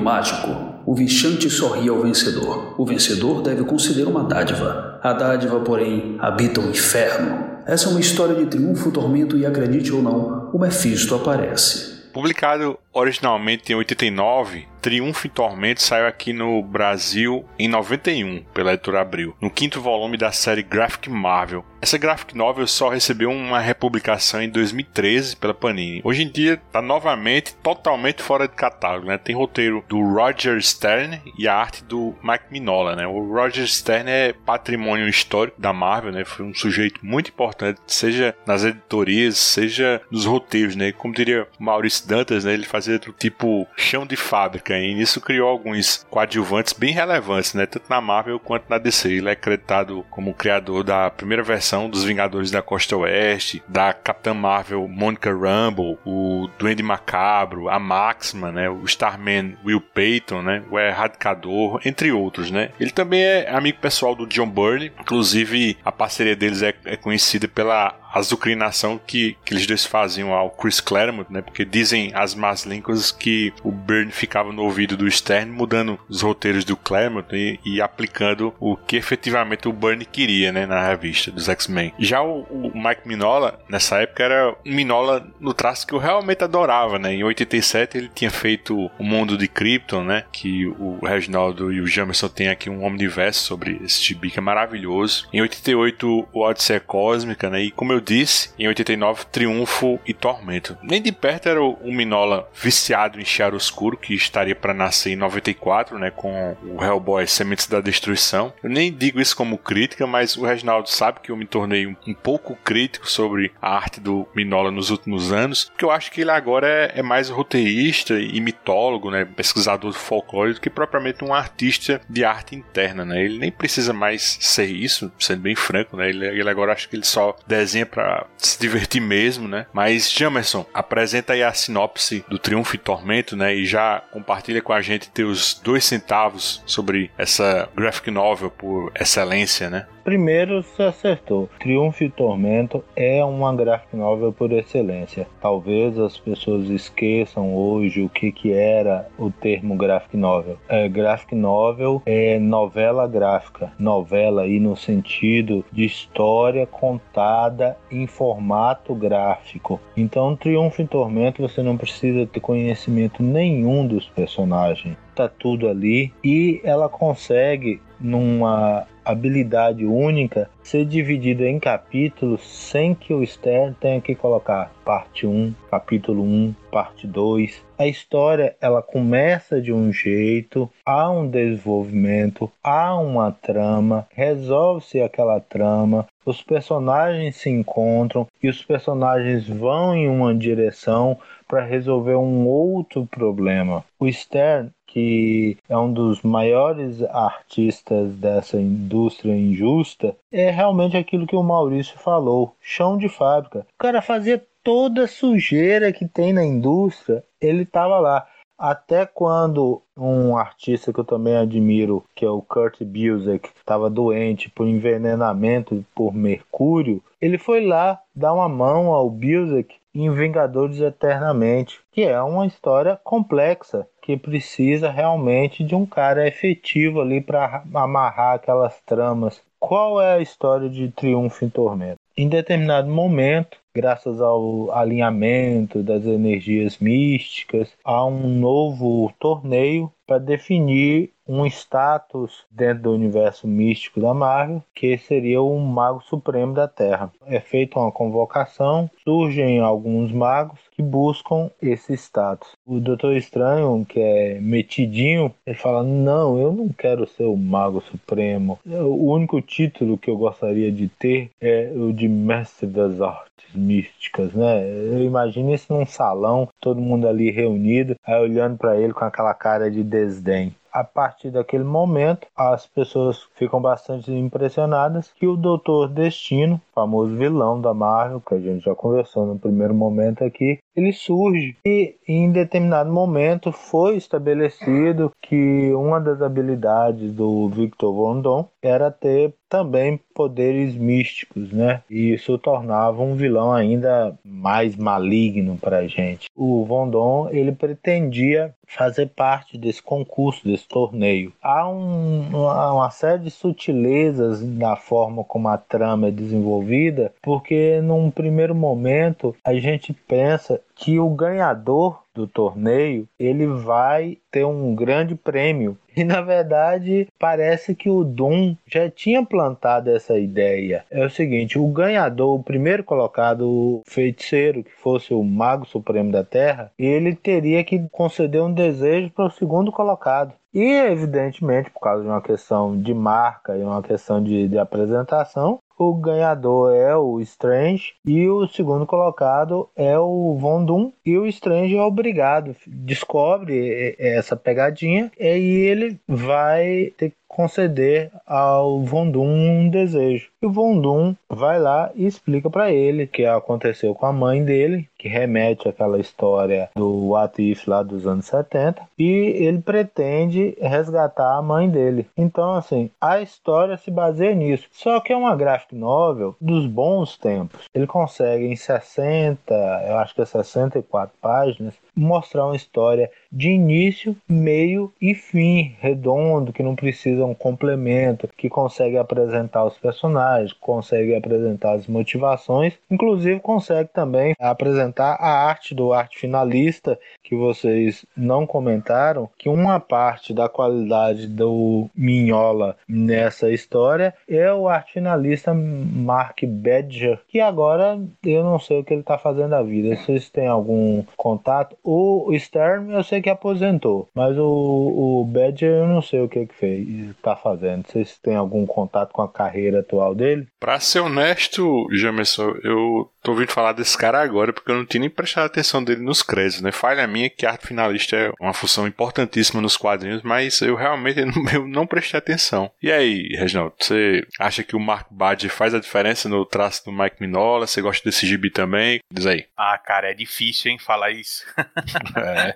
S5: Mágico. O vixante sorri ao vencedor. O vencedor deve conceder uma dádiva. A dádiva, porém, habita o inferno. Essa é uma história de triunfo, tormento e, acredite ou não, o Mephisto aparece.
S3: Publicado originalmente em 89, Triunfo e Tormento saiu aqui no Brasil em 91 pela editora Abril, no quinto volume da série Graphic Marvel. Essa graphic novel só recebeu uma republicação em 2013 pela Panini. Hoje em dia está novamente totalmente fora de catálogo, né? Tem roteiro do Roger Stern e a arte do Mike Mignola, né? O Roger Stern é patrimônio histórico da Marvel, né? Foi um sujeito muito importante, seja nas editorias, seja nos roteiros, né? Como diria Maurício Dantas, né? Ele fazia do tipo chão de fábrica e nisso criou alguns coadjuvantes bem relevantes, né? Tanto na Marvel quanto na DC. Ele é acreditado como criador da primeira versão dos Vingadores da Costa Oeste, da Capitã Marvel Monica Rambeau, o Duende Macabro, a Máxima, né, o Starman Will Payton, né, o Erradicador, entre outros, né. Ele também é amigo pessoal do John Byrne, inclusive a parceria deles é, é conhecida pela azucrinação que, que eles dois faziam ao Chris Claremont, né? Porque dizem as más línguas que o Byrne ficava no ouvido do Stern, mudando os roteiros do Claremont e, e aplicando o que efetivamente o Byrne queria, né? Na revista dos X-Men. Já o, o, Mike Minola, nessa época, era um Minola no traço que eu realmente adorava, né? Em 87 ele tinha feito O Mundo de Krypton, né? Que o Reginaldo e o Jamerson têm aqui um omniverso sobre esse gibi que é maravilhoso. Em 88 o Odisseia Cósmica, né? E como eu eu disse, em 89, Triunfo e Tormento. Nem de perto era o Minola viciado em Chiaroscuro, que estaria para nascer em 94, né, com o Hellboy Sementes da Destruição. Eu nem digo isso como crítica, mas o Reginaldo sabe que eu me tornei um, um pouco crítico sobre a arte do Minola nos últimos anos, porque eu acho que ele agora é, é mais roteirista e mitólogo, né, pesquisador do folclore, do que propriamente um artista de arte interna, né. Ele nem precisa mais ser isso, sendo bem franco, né. Ele, ele agora acho que ele só desenha para se divertir mesmo, né? Mas Jamerson, apresenta aí a sinopse do Triunfo e Tormento, né? E já compartilha com a gente teus dois centavos sobre essa graphic novel por excelência, né?
S7: Primeiro se acertou. Triunfo e Tormento é uma graphic novel por excelência. Talvez as pessoas esqueçam hoje o que, que era o termo graphic novel. É, graphic novel é novela gráfica. Novela aí no sentido de história contada em formato gráfico. Então, Triunfo e Tormento você não precisa ter conhecimento nenhum dos personagens. Tá tudo ali e ela consegue numa habilidade única ser dividida em capítulos sem que o Stern tenha que colocar parte 1, capítulo 1, parte 2. A história ela começa de um jeito, há um desenvolvimento, há uma trama, resolve-se aquela trama, os personagens se encontram e os personagens vão em uma direção para resolver um outro problema. O Stern que é um dos maiores artistas dessa indústria injusta, é realmente aquilo que o Maurício falou: chão de fábrica. O cara fazia toda a sujeira que tem na indústria, ele estava lá. Até quando um artista que eu também admiro, que é o Kurt Busiek, estava doente por envenenamento por mercúrio, ele foi lá dar uma mão ao Busiek em Vingadores Eternamente, que é uma história complexa que precisa realmente de um cara efetivo ali para amarrar aquelas tramas. Qual é a história de Triunfo em Tormento? Em determinado momento, graças ao alinhamento das energias místicas, há um novo torneio para definir um status dentro do universo místico da Marvel, que seria o Mago Supremo da Terra. É feita uma convocação, surgem alguns magos que buscam esse status. O Doutor Estranho, que é metidinho, ele fala: Não, eu não quero ser o Mago Supremo. O único título que eu gostaria de ter é o de Mestre das Artes místicas, né? Eu imagino isso num salão, todo mundo ali reunido, aí olhando para ele com aquela cara de desdém a partir daquele momento, as pessoas ficam bastante impressionadas que o Doutor Destino, famoso vilão da Marvel, que a gente já conversou no primeiro momento aqui, ele surge. E em determinado momento foi estabelecido que uma das habilidades do Victor Von Doom era ter também poderes místicos, né? E isso tornava um vilão ainda mais maligno para a gente. O Vondon ele pretendia fazer parte desse concurso, desse torneio. Há um, uma série de sutilezas na forma como a trama é desenvolvida, porque num primeiro momento a gente pensa que o ganhador do torneio ele vai ter um grande prêmio [LAUGHS] e na verdade parece que o Doom já tinha plantado essa ideia. É o seguinte, o ganhador, o primeiro colocado, o feiticeiro que fosse o mago supremo da Terra, ele teria que conceder um desejo para o segundo colocado. E, evidentemente, por causa de uma questão de marca e uma questão de, de apresentação, o ganhador é o Strange e o segundo colocado é o Von Doom e o Strange é obrigado, descobre essa pegadinha e ele vai ter que conceder ao Vondum um desejo. E o Vondum vai lá e explica para ele o que aconteceu com a mãe dele, que remete àquela história do What If lá dos anos 70, e ele pretende resgatar a mãe dele. Então, assim, a história se baseia nisso. Só que é uma graphic novel dos bons tempos. Ele consegue em 60, eu acho que é 64 páginas, mostrar uma história de início, meio e fim, redondo, que não precisa um complemento, que consegue apresentar os personagens, consegue apresentar as motivações, inclusive consegue também apresentar a arte do arte finalista, que vocês não comentaram, que uma parte da qualidade do Minhola nessa história é o arte finalista Mark Badger, que agora eu não sei o que ele está fazendo da vida. Vocês têm algum contato? O Stern eu sei que aposentou, mas o, o Badger eu não sei o que que fez, tá fazendo. Vocês têm algum contato com a carreira atual dele?
S3: Pra ser honesto, Jamerson, eu tô ouvindo falar desse cara agora porque eu não tinha nem prestado atenção dele nos créditos, né? Falha minha que arte finalista é uma função importantíssima nos quadrinhos, mas eu realmente [LAUGHS] eu não prestei atenção. E aí, Reginaldo, você acha que o Mark Badger faz a diferença no traço do Mike Minola? Você gosta desse gibi também? Diz aí. [LAUGHS]
S6: Ah, cara, é difícil, hein, falar isso. [LAUGHS] É.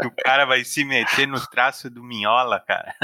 S6: que o cara vai se meter no traço do Minhola, cara.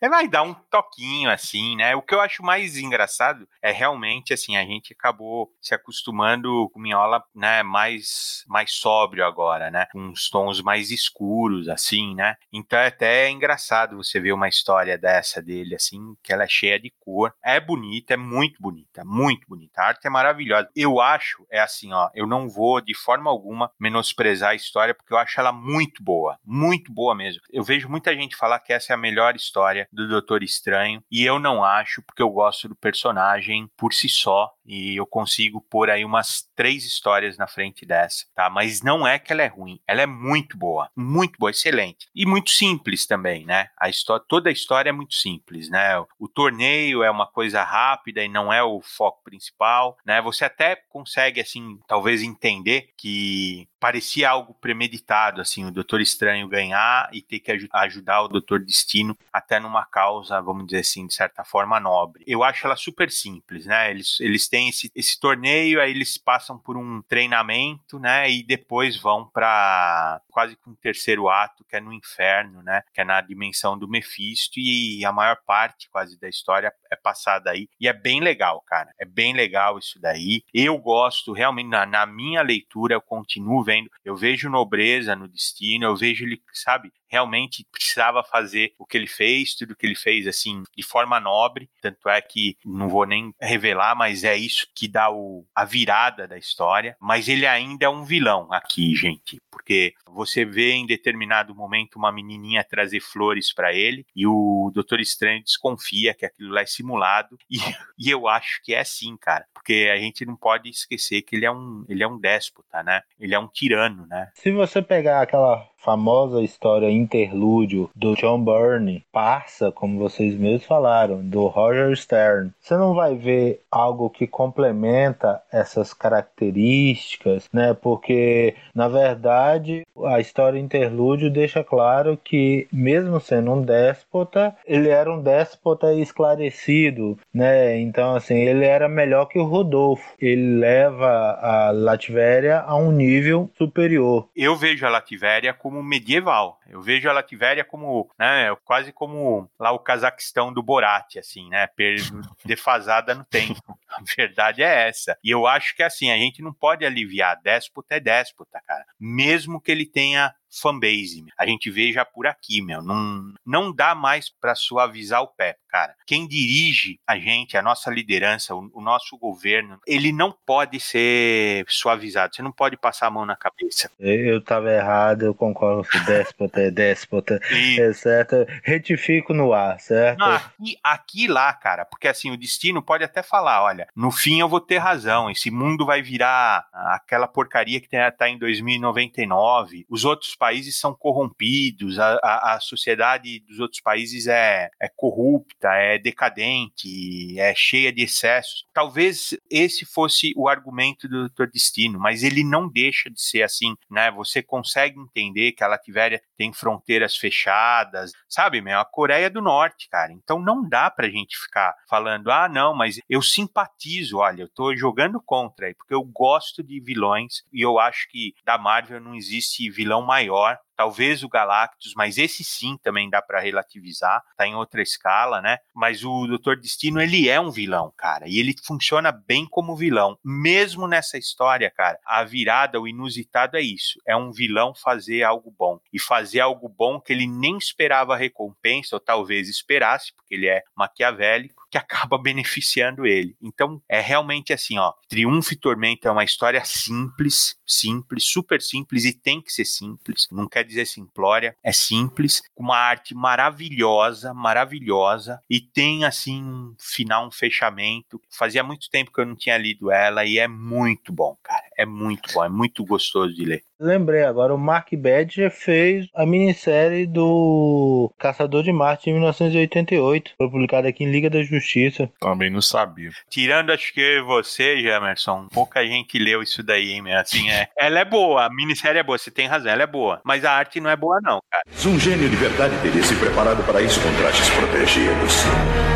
S6: é, vai dar um toquinho, assim, né? O que eu acho mais engraçado é realmente, assim, a gente acabou se acostumando com o Minhola, né, mais, mais sóbrio agora, né? Com uns tons mais escuros, assim, né? Então é até engraçado você ver uma história dessa dele, assim, que ela é cheia de cor. É bonita, é muito bonita, muito bonita. A arte é maravilhosa. Eu acho, é assim, ó, eu não vou de forma alguma menosprezar a história, porque eu acho ela muito boa, muito boa mesmo. Eu vejo muita gente falar que essa é a melhor história do Doutor Estranho, e eu não acho, porque eu gosto do personagem por si só, e eu consigo pôr aí umas três histórias na frente dessa, tá? Mas não é que ela é ruim, ela é muito boa, muito boa, excelente. E muito simples também, né? A história, toda a história é muito simples, né? O, torneio é uma coisa rápida e não é o foco principal, né? Você até consegue, assim, talvez entender que parecia algo premeditado, assim, o Doutor Estranho ganhar e ter que aj ajudar o Doutor Destino até numa causa, vamos dizer assim, de certa forma nobre. Eu acho ela super simples, né? Eles, eles têm esse, esse torneio, aí eles passam por um treinamento, né? E depois vão para quase que um terceiro ato, que é no inferno, né? Que é na dimensão do Mephisto e a maior parte quase da história é passada aí. E é bem legal, cara. É bem legal isso daí. Eu gosto, realmente, na, na minha leitura, eu continuo vendo. Eu vejo nobreza no destino, eu vejo ele, sabe, realmente precisava fazer o que ele fez, tudo que ele fez assim de forma nobre. Tanto é que não vou nem revelar, mas é isso que dá o, a virada da história. Mas ele ainda é um vilão aqui, gente, porque você vê em determinado momento uma menininha trazer flores para ele e o Doutor Estranho desconfia que aquilo lá é simulado [LAUGHS] e, e eu acho que é assim, cara, porque a gente não pode esquecer que ele é um ele é um déspota, né? Ele é um tirano, né?
S7: Se você pegar aquela famosa história interlúdio do John Byrne, parça, como vocês mesmos falaram, do Roger Stern. Você não vai ver algo que complementa essas características, né? Porque, na verdade, a história interlúdio deixa claro que, mesmo sendo um déspota, ele era um déspota esclarecido, né? Então, assim, ele era melhor que o Rodolfo. Ele leva a Latvéria a um nível superior.
S6: Eu vejo a Latvéria como como medieval. Eu vejo a Latvéria como, né, quase como lá o Cazaquistão do Borat, assim, né, [LAUGHS] defasada no tempo. A verdade é essa. E eu acho que assim, a gente não pode aliviar déspota é déspota, cara. Mesmo que ele tenha fanbase. A gente vê já por aqui, meu. Não, não dá mais para suavizar o pé, cara. Quem dirige a gente, a nossa liderança, o, o, nosso governo, ele não pode ser suavizado. Você não pode passar a mão na cabeça.
S7: Eu tava errado, eu concordo com déspota, é déspota, [LAUGHS] e... é certo. Retifico no ar, certo? Não,
S6: aqui, aqui lá, cara, porque assim, o destino pode até falar, olha, no fim eu vou ter razão, esse mundo vai virar aquela porcaria que tá em 2099, os outros países são corrompidos, a, a, a sociedade dos outros países é, é corrupta, é decadente, é cheia de excessos. Talvez esse fosse o argumento do Dr. Destino, mas ele não deixa de ser assim, né? Você consegue entender que a Latvéria tem fronteiras fechadas, sabe, meu? A Coreia do Norte, cara. Então não dá pra gente ficar falando, ah, não, mas eu simpatizo, olha, eu tô jogando contra aí, porque eu gosto de vilões e eu acho que da Marvel não existe vilão maior maior, talvez o Galactus, mas esse sim também dá para relativizar, tá em outra escala, né? Mas o Doutor Destino, ele é um vilão, cara, e ele funciona bem como vilão, mesmo nessa história, cara. A virada, o inusitado é isso, é um vilão fazer algo bom e fazer algo bom que ele nem esperava recompensa ou talvez esperasse, porque ele é maquiavélico que [LAUGHS] acaba beneficiando ele. Então, é realmente assim, ó, Triunfo e Tormento é uma história simples, simples, super simples e tem que ser simples. Não quer dizer simplória, é simples, com uma arte maravilhosa, maravilhosa e tem assim um final, um fechamento. Fazia muito tempo que eu não tinha lido ela e é muito bom, cara. É muito bom, é muito gostoso de ler.
S7: Lembrei agora, o Mark Badger fez a minissérie do Caçador de Marte em 1988. Foi publicada aqui em Liga da Justiça.
S3: Também não sabia.
S6: Tirando, acho que você, Jamerson, pouca gente leu isso daí, hein, assim, é. Ela é boa, a minissérie é boa, você tem razão, ela é boa. Mas a arte não é boa, não, cara.
S8: Um gênio de verdade teria se preparado para isso com trajes protegidos.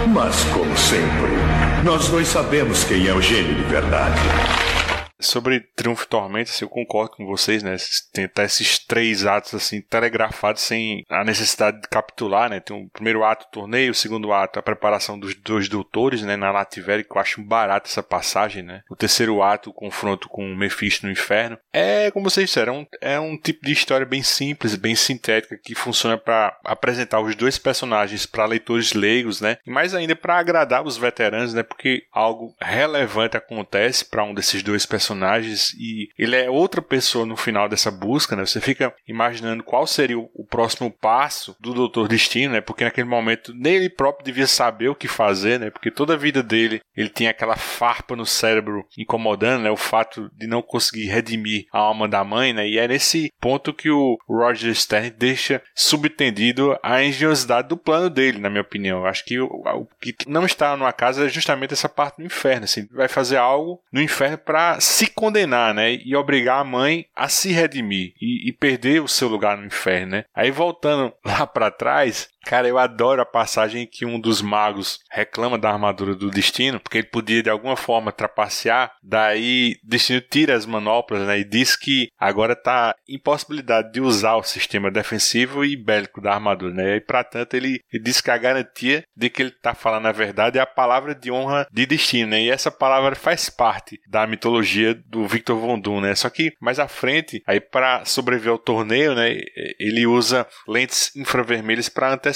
S8: Mas, como sempre, nós dois sabemos quem é o gênio de verdade.
S3: Sobre Triunfo e Tormenta, assim, eu concordo com vocês, né? Tentar esses três atos assim telegrafados sem a necessidade de capitular, né? Tem o primeiro ato o torneio, o segundo ato a preparação dos dois doutores, né? Na Lativéria, que eu acho barato essa passagem, né? O terceiro ato o confronto com o Mephisto no inferno. É, como vocês disseram, é um, é um tipo de história bem simples, bem sintética, que funciona para apresentar os dois personagens para leitores leigos, né? E mais ainda para agradar os veteranos, né? Porque algo relevante acontece para um desses dois personagens personagens e ele é outra pessoa no final dessa busca, né? Você fica imaginando qual seria o, próximo passo do Doutor Destino, né? Porque naquele momento nem ele próprio devia saber o que fazer, né? Porque toda a vida dele ele tinha aquela farpa no cérebro incomodando, né? O fato de não conseguir redimir a alma da mãe, né? E é nesse ponto que o Roger Stern deixa subtendido a engenhosidade do plano dele, na minha opinião. Eu acho que o, o que não está numa casa é justamente essa parte do inferno, assim. Vai fazer algo no inferno para se condenar, né? E obrigar a mãe a se redimir e, e perder o seu lugar no inferno, né? Aí voltando [LAUGHS] lá para trás, Cara, eu adoro a passagem que um dos magos reclama da armadura do Destino, porque ele podia de alguma forma trapacear, daí Destino tira as manoplas, né, e diz que agora tá impossibilidade de usar o sistema defensivo e bélico da armadura, né, e para tanto ele, ele diz que a garantia de que ele tá falando a verdade é a palavra de honra de Destino, né, e essa palavra faz parte da mitologia do Victor Von Doom, né, só que mais à frente, aí para sobreviver ao torneio, né, ele usa lentes infravermelhas para antecipar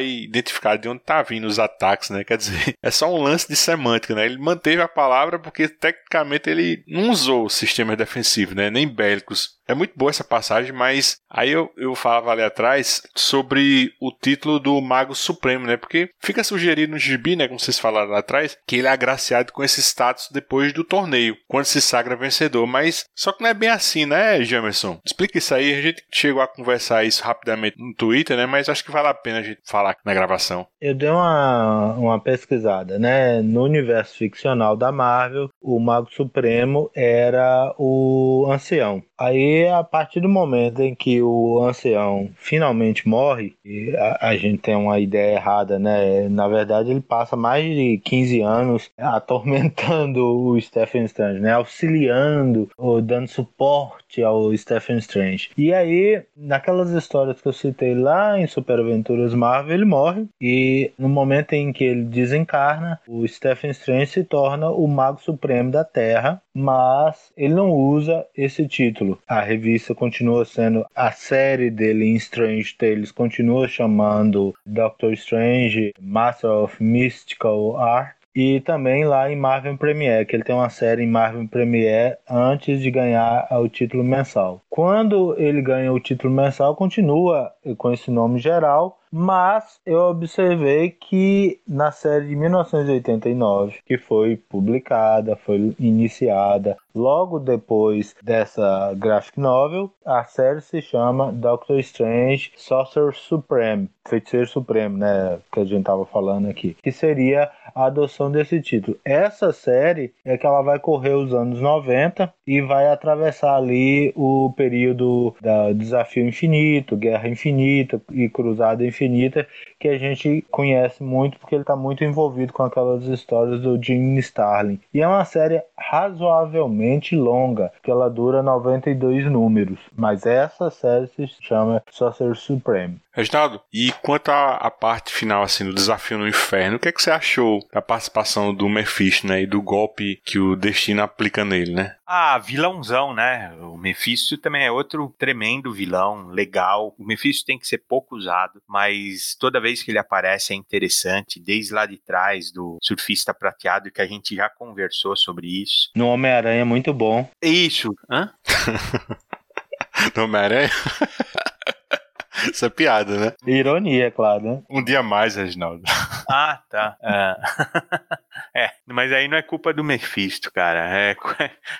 S3: e identificar de onde tá vindo os ataques, né? Quer dizer, [LAUGHS] é só um lance de semântica, né? Ele manteve a palavra porque tecnicamente ele não usou sistemas defensivos, né? Nem bélicos. É muito boa essa passagem, mas aí eu, eu falava ali atrás sobre o título do Mago Supremo, né? Porque fica sugerido no gibi, né? Como vocês falaram lá atrás, que ele é agraciado com esse status depois do torneio, quando se sagra vencedor. Mas só que não é bem assim, né, Jamerson? Explica isso aí. A gente chegou a conversar isso rapidamente no Twitter, né? Mas acho que vale a pena a gente falar na gravação.
S7: Eu dei uma, uma pesquisada, né? No universo ficcional da Marvel, o Mago Supremo era o ancião. Aí, a partir do momento em que o ancião finalmente morre, a, a, gente tem uma ideia errada, né? Na verdade, ele passa mais de 15 anos [LAUGHS] atormentando o Stephen Strange, né? Auxiliando, ou dando suporte ao Stephen Strange. E aí, naquelas histórias que eu citei lá em Super Aventuras Marvel, ele morre e no momento em que ele desencarna, o Stephen Strange se torna o Mago Supremo da Terra, mas ele não usa esse título a revista continua sendo a série dele em Strange Tales continua chamando Doctor Strange Master of Mystical Art e também lá em Marvel Premiere, que ele tem uma série em Marvel Premiere antes de ganhar o título mensal. Quando ele ganha o título mensal, continua com esse nome geral, mas eu observei que na série de 1989, que foi publicada, foi iniciada logo depois dessa graphic novel, a série se chama Doctor Strange Sorcerer Supreme, Feiticeiro Supremo, né, que a gente tava falando aqui, que seria a adoção desse título. Essa série é que ela vai correr os anos 90 e vai atravessar ali o período da Desafio Infinito, Guerra Infinita e Cruzada Infinita Infinita, que a gente conhece muito porque ele está muito envolvido com aquelas histórias do Jim Starlin. E é uma série razoavelmente longa, que ela dura 92 números, mas essa série se chama Sorcerer Supreme.
S3: Reginaldo, e quanto à, parte final, assim, do desafio no inferno, o que, é que você achou da participação do Mephisto, né, e do golpe que o destino aplica nele, né?
S6: Ah, vilãozão, né? O Mephisto também é outro tremendo vilão, legal. O Mephisto tem que ser pouco usado, mas toda vez que ele aparece é interessante, desde lá de trás do surfista prateado, que a gente já conversou sobre isso.
S7: No Homem-Aranha é muito bom.
S6: Isso. Hã? [LAUGHS]
S3: no Homem-Aranha? Isso é piada, né?
S7: Ironia, é claro, né?
S3: Um dia mais, Reginaldo. [LAUGHS]
S6: Ah, tá. É. [LAUGHS] é. mas aí não é culpa do Mephisto, cara. É,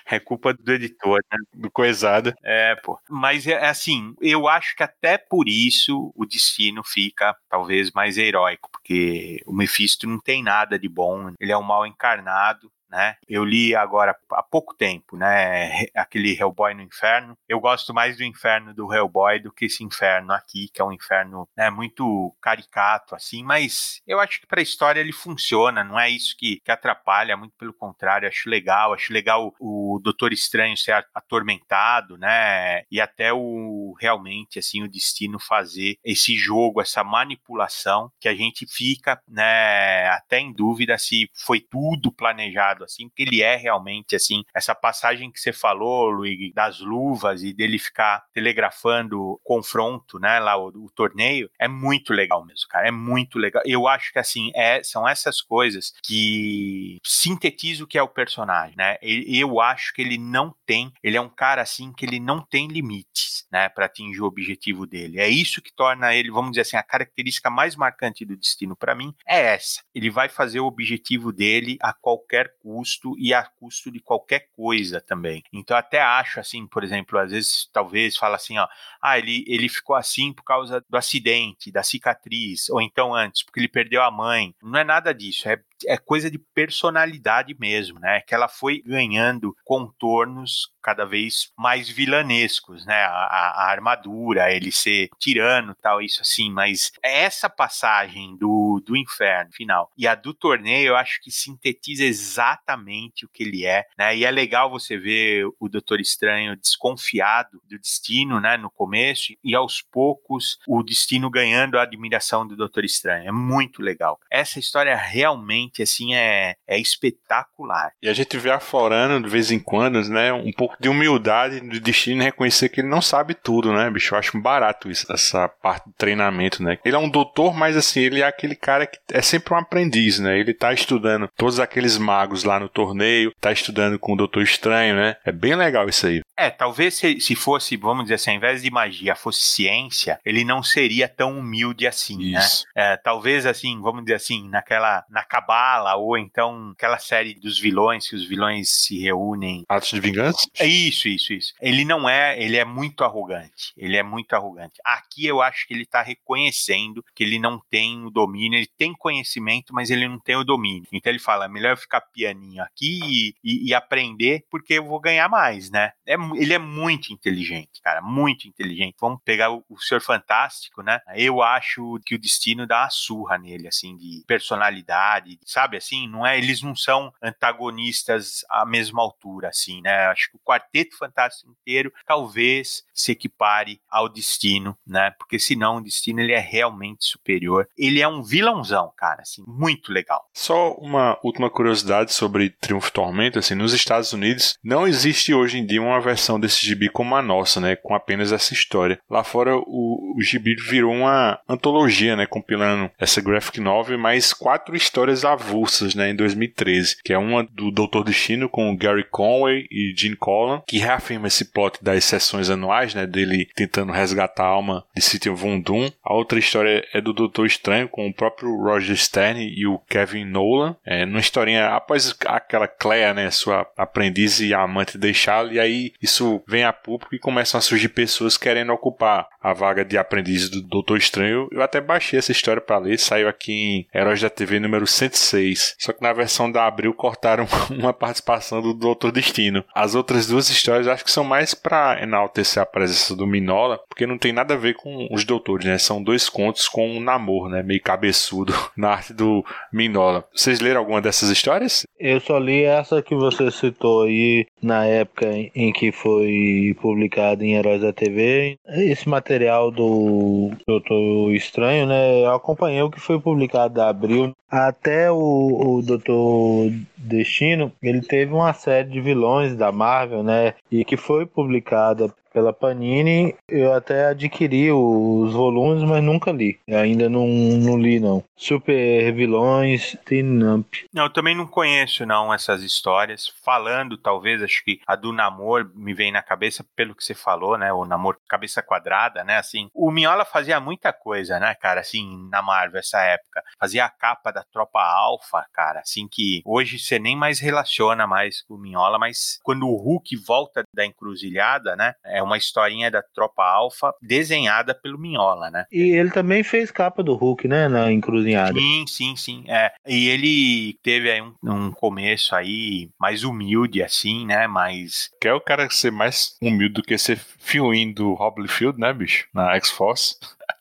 S6: é culpa do editor, né?
S3: Do coisado.
S6: É, pô. Mas é assim, eu acho que até por isso o destino fica talvez mais heróico, porque o Mephisto não tem nada de bom. Ele é um mal encarnado né? Eu li agora há pouco tempo, né? Aquele Hellboy no Inferno. Eu gosto mais do Inferno do Hellboy do que esse Inferno aqui, que é um inferno né, muito caricato, assim. Mas eu acho que para a história ele funciona. Não é isso que, que atrapalha. Muito pelo contrário. Acho legal. Acho legal o Doutor Estranho ser atormentado, né? E até o realmente assim o destino fazer esse jogo, essa manipulação que a gente fica, né? Até em dúvida se foi tudo planejado assim, porque ele é realmente assim. Essa passagem que você falou, Luiz, das luvas e dele ficar telegrafando o confronto, né, lá o, o, torneio, é muito legal mesmo, cara. É muito legal. Eu acho que assim, é, são essas coisas que sintetizam o que é o personagem, né? Eu acho que ele não tem, ele é um cara assim que ele não tem limites, né, para atingir o objetivo dele. É isso que torna ele, vamos dizer assim, a característica mais marcante do destino para mim é essa. Ele vai fazer o objetivo dele a qualquer custo custo e a custo de qualquer coisa também. Então até acho assim, por exemplo, às vezes talvez fala assim, ó, ah, ele, ele ficou assim por causa do acidente, da cicatriz, ou então antes, porque ele perdeu a mãe. Não é nada disso, é é coisa de personalidade mesmo, né? Que ela foi ganhando contornos cada vez mais vilanescos, né? A, a, a, armadura, ele ser tirano, tal, isso assim. Mas essa passagem do, do inferno final e a do torneio, eu acho que sintetiza exatamente o que ele é, né? E é legal você ver o Doutor Estranho desconfiado do destino, né? No começo e aos poucos o destino ganhando a admiração do Doutor Estranho. É muito legal. Essa história realmente assim é, é espetacular.
S3: E a gente vê aflorando de vez em quando, né, um pouco de humildade do destino reconhecer que ele não sabe tudo, né, bicho? Eu acho barato isso, essa parte do treinamento, né? Ele é um doutor, mas assim, ele é aquele cara que é sempre um aprendiz, né? Ele tá estudando todos aqueles magos lá no torneio, tá estudando com o Doutor Estranho, né? É bem legal isso aí.
S6: É, talvez se, se fosse, vamos dizer assim, ao invés de magia fosse ciência, ele não seria tão humilde assim, né? isso. né? É, talvez assim, vamos dizer assim, naquela, na cabala ou então aquela série dos vilões, que os vilões se reúnem.
S3: Atos de vingança?
S6: É isso, isso, isso. Ele não é, ele é muito arrogante. Ele é muito arrogante. Aqui eu acho que ele tá reconhecendo que ele não tem o domínio, ele tem conhecimento, mas ele não tem o domínio. Então ele fala: melhor eu ficar pianinho aqui e, e, e aprender, porque eu vou ganhar mais, né? É, ele é muito inteligente, cara, muito inteligente. Vamos pegar o, o Senhor Fantástico, né? Eu acho que o destino dá uma surra nele, assim, de personalidade, sabe assim? Não é, eles não são antagonistas à mesma altura, assim, né? Acho que o Quarteto Fantástico inteiro talvez se equipare ao Destino, né? Porque senão o Destino ele é realmente superior. Ele é um vilãozão, cara, assim, muito legal.
S3: Só uma última curiosidade sobre Triunfo Tormento, assim, nos Estados Unidos não existe hoje em dia uma versão desse gibi como a nossa, né? Com apenas essa história. Lá fora o, o gibi virou uma antologia, né? Compilando essa graphic novel, mais quatro histórias avulsas, né, em 2013, que é uma do Doutor Destino com Gary Conway e Gene Colan, que reafirma esse plot das sessões anuais, né, dele tentando resgatar a alma de City Von Doom. A outra história é do Doutor Estranho com o próprio Roger Stern e o Kevin Nolan, é, numa historinha após aquela Clea, né, sua aprendiz e amante deixá-lo, e aí isso vem a público e começam a surgir pessoas querendo ocupar a vaga de aprendiz do Doutor Estranho. Eu até baixei essa história para ler, saiu aqui em Heróis da TV número 105 6. Só que na versão da Abril cortaram [LAUGHS] uma participação do Doutor Destino. As outras duas histórias acho que são mais para enaltecer a presença do Minola, porque não tem nada a ver com os doutores, né? São dois contos com um namoro, né? Meio cabeçudo [LAUGHS] na arte do Minola. Vocês leram alguma dessas histórias?
S7: Eu só li essa que você citou aí na época em que foi publicado em Heróis da TV. Esse material do Doutor Estranho, né? Eu acompanhei o que foi publicado da Abril. Até o, o Doutor Destino, ele teve uma série de vilões da Marvel, né? E que foi publicada pela Panini. Eu até adquiri os volumes, mas nunca li. Ainda não, não li, não. Super Vilões, Tinamp.
S6: Não, eu também não conheço, não, essas histórias. Falando, talvez, acho que a do Namor me vem na cabeça pelo que você falou, né? O Namor cabeça quadrada, né? Assim, o Miola fazia muita coisa, né, cara? Assim, na Marvel, essa época. Fazia a capa da Tropa Alpha, cara. Assim, que hoje você nem mais relaciona mais com o Miola, mas quando o Hulk volta da encruzilhada, né? É é uma historinha da Tropa Alpha desenhada pelo Minhola, né?
S7: E ele também fez capa do Hulk, né? Na encruzilhada.
S6: Sim, sim, sim. É. E ele teve aí um, um começo aí mais humilde, assim, né? Mas.
S3: Quer o cara ser mais humilde do que ser fioinho do Rob Field, né, bicho? Na X-Force. [LAUGHS]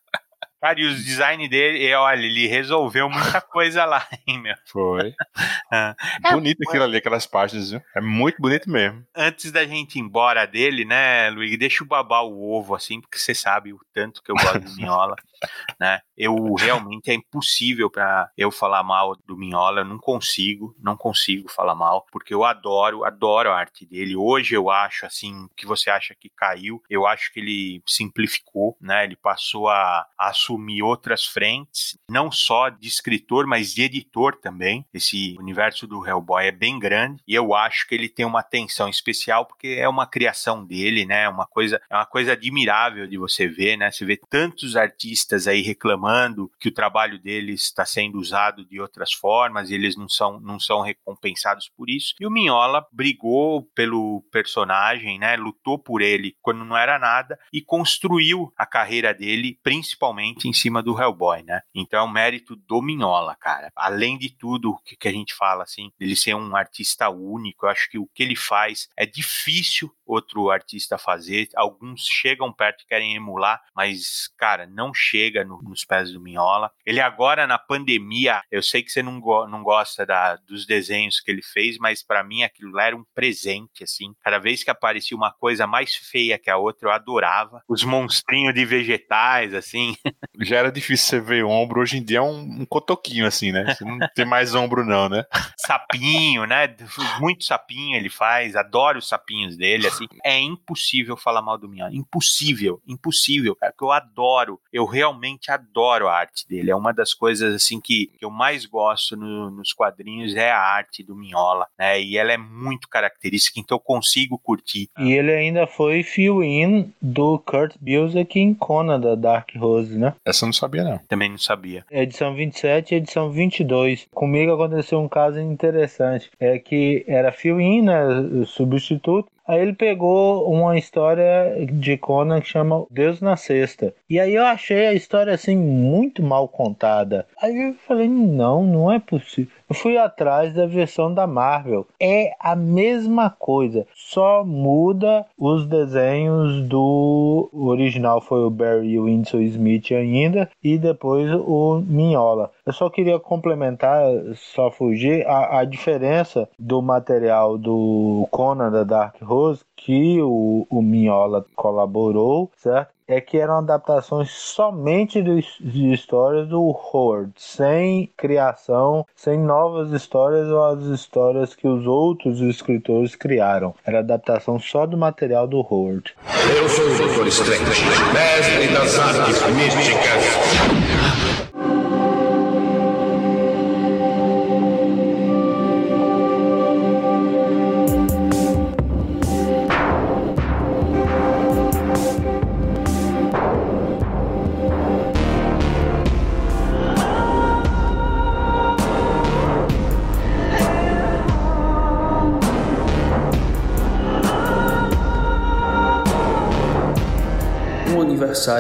S6: Cara, e os design dele, olha, ele resolveu muita [LAUGHS] coisa lá, hein, meu?
S3: Foi. [LAUGHS] é, bonito aquilo ali, aquelas páginas, viu? É muito bonito mesmo.
S6: Antes da gente ir embora dele, né, Luiz, deixa eu babar o ovo, assim, porque você sabe o tanto que eu gosto do Minhola, [LAUGHS] né? Eu realmente é impossível para eu falar mal do Minhola, eu não consigo, não consigo falar mal, porque eu adoro, adoro a arte dele. Hoje eu acho, assim, que você acha que caiu, eu acho que ele simplificou, né? Ele passou a, a assumir outras frentes, não só de escritor, mas de editor também. Esse universo do Hellboy é bem grande e eu acho que ele tem uma atenção especial porque é uma criação dele, né? Uma coisa, é uma coisa admirável de você ver, né? Você vê tantos artistas aí reclamando que o trabalho deles está sendo usado de outras formas e eles não são, não são recompensados por isso. E o Minhola brigou pelo personagem, né? Lutou por ele quando não era nada e construiu a carreira dele principalmente em cima do Hellboy, né? Então é um mérito do Minhola, cara. Além de tudo que, que a gente fala assim, ele ser um artista único, eu acho que o que ele faz é difícil outro artista fazer. Alguns chegam perto e querem emular, mas, cara, não chega no, nos pés do Minhola. Ele agora na pandemia, eu sei que você não, go não gosta da, dos desenhos que ele fez, mas para mim aquilo lá era um presente, assim. Cada vez que aparecia uma coisa mais feia que a outra, eu adorava. Os monstrinhos de vegetais, assim. [LAUGHS]
S3: Já era difícil você ver ombro, hoje em dia é um, um cotoquinho, assim, né? Você não tem mais ombro, não, né?
S6: Sapinho, né? Muito sapinho ele faz, adoro os sapinhos dele, assim. É impossível falar mal do Minhola. Impossível, impossível, cara. Que eu adoro, eu realmente adoro a arte dele. É uma das coisas, assim, que, que eu mais gosto no, nos quadrinhos é a arte do Minhola, né? E ela é muito característica, então eu consigo curtir.
S7: E ele ainda foi fill-in do Kurt Busiek em Conan, da Dark Rose, né?
S3: Essa eu não sabia, não.
S6: Também não sabia.
S7: Edição 27 e edição 22. Comigo aconteceu um caso interessante. É que era fill-in, né? Substituto. Aí ele pegou uma história de Conan que chama Deus na Sexta. E aí eu achei a história assim muito mal contada. Aí eu falei: não, não é possível. Eu fui atrás da versão da Marvel. É a mesma coisa, só muda os desenhos do o original foi o Barry Winsor Smith ainda e depois o Minhola. Eu só queria complementar, só fugir a, a diferença do material do Conan da Dark Rose que o, o Minhola colaborou, certo? é que eram adaptações somente de, histórias do Howard, sem criação, sem novas histórias ou as histórias que os outros escritores criaram. Era adaptação só do material do Howard.
S8: Eu sou o Doutor Strange, mestre das artes místicas.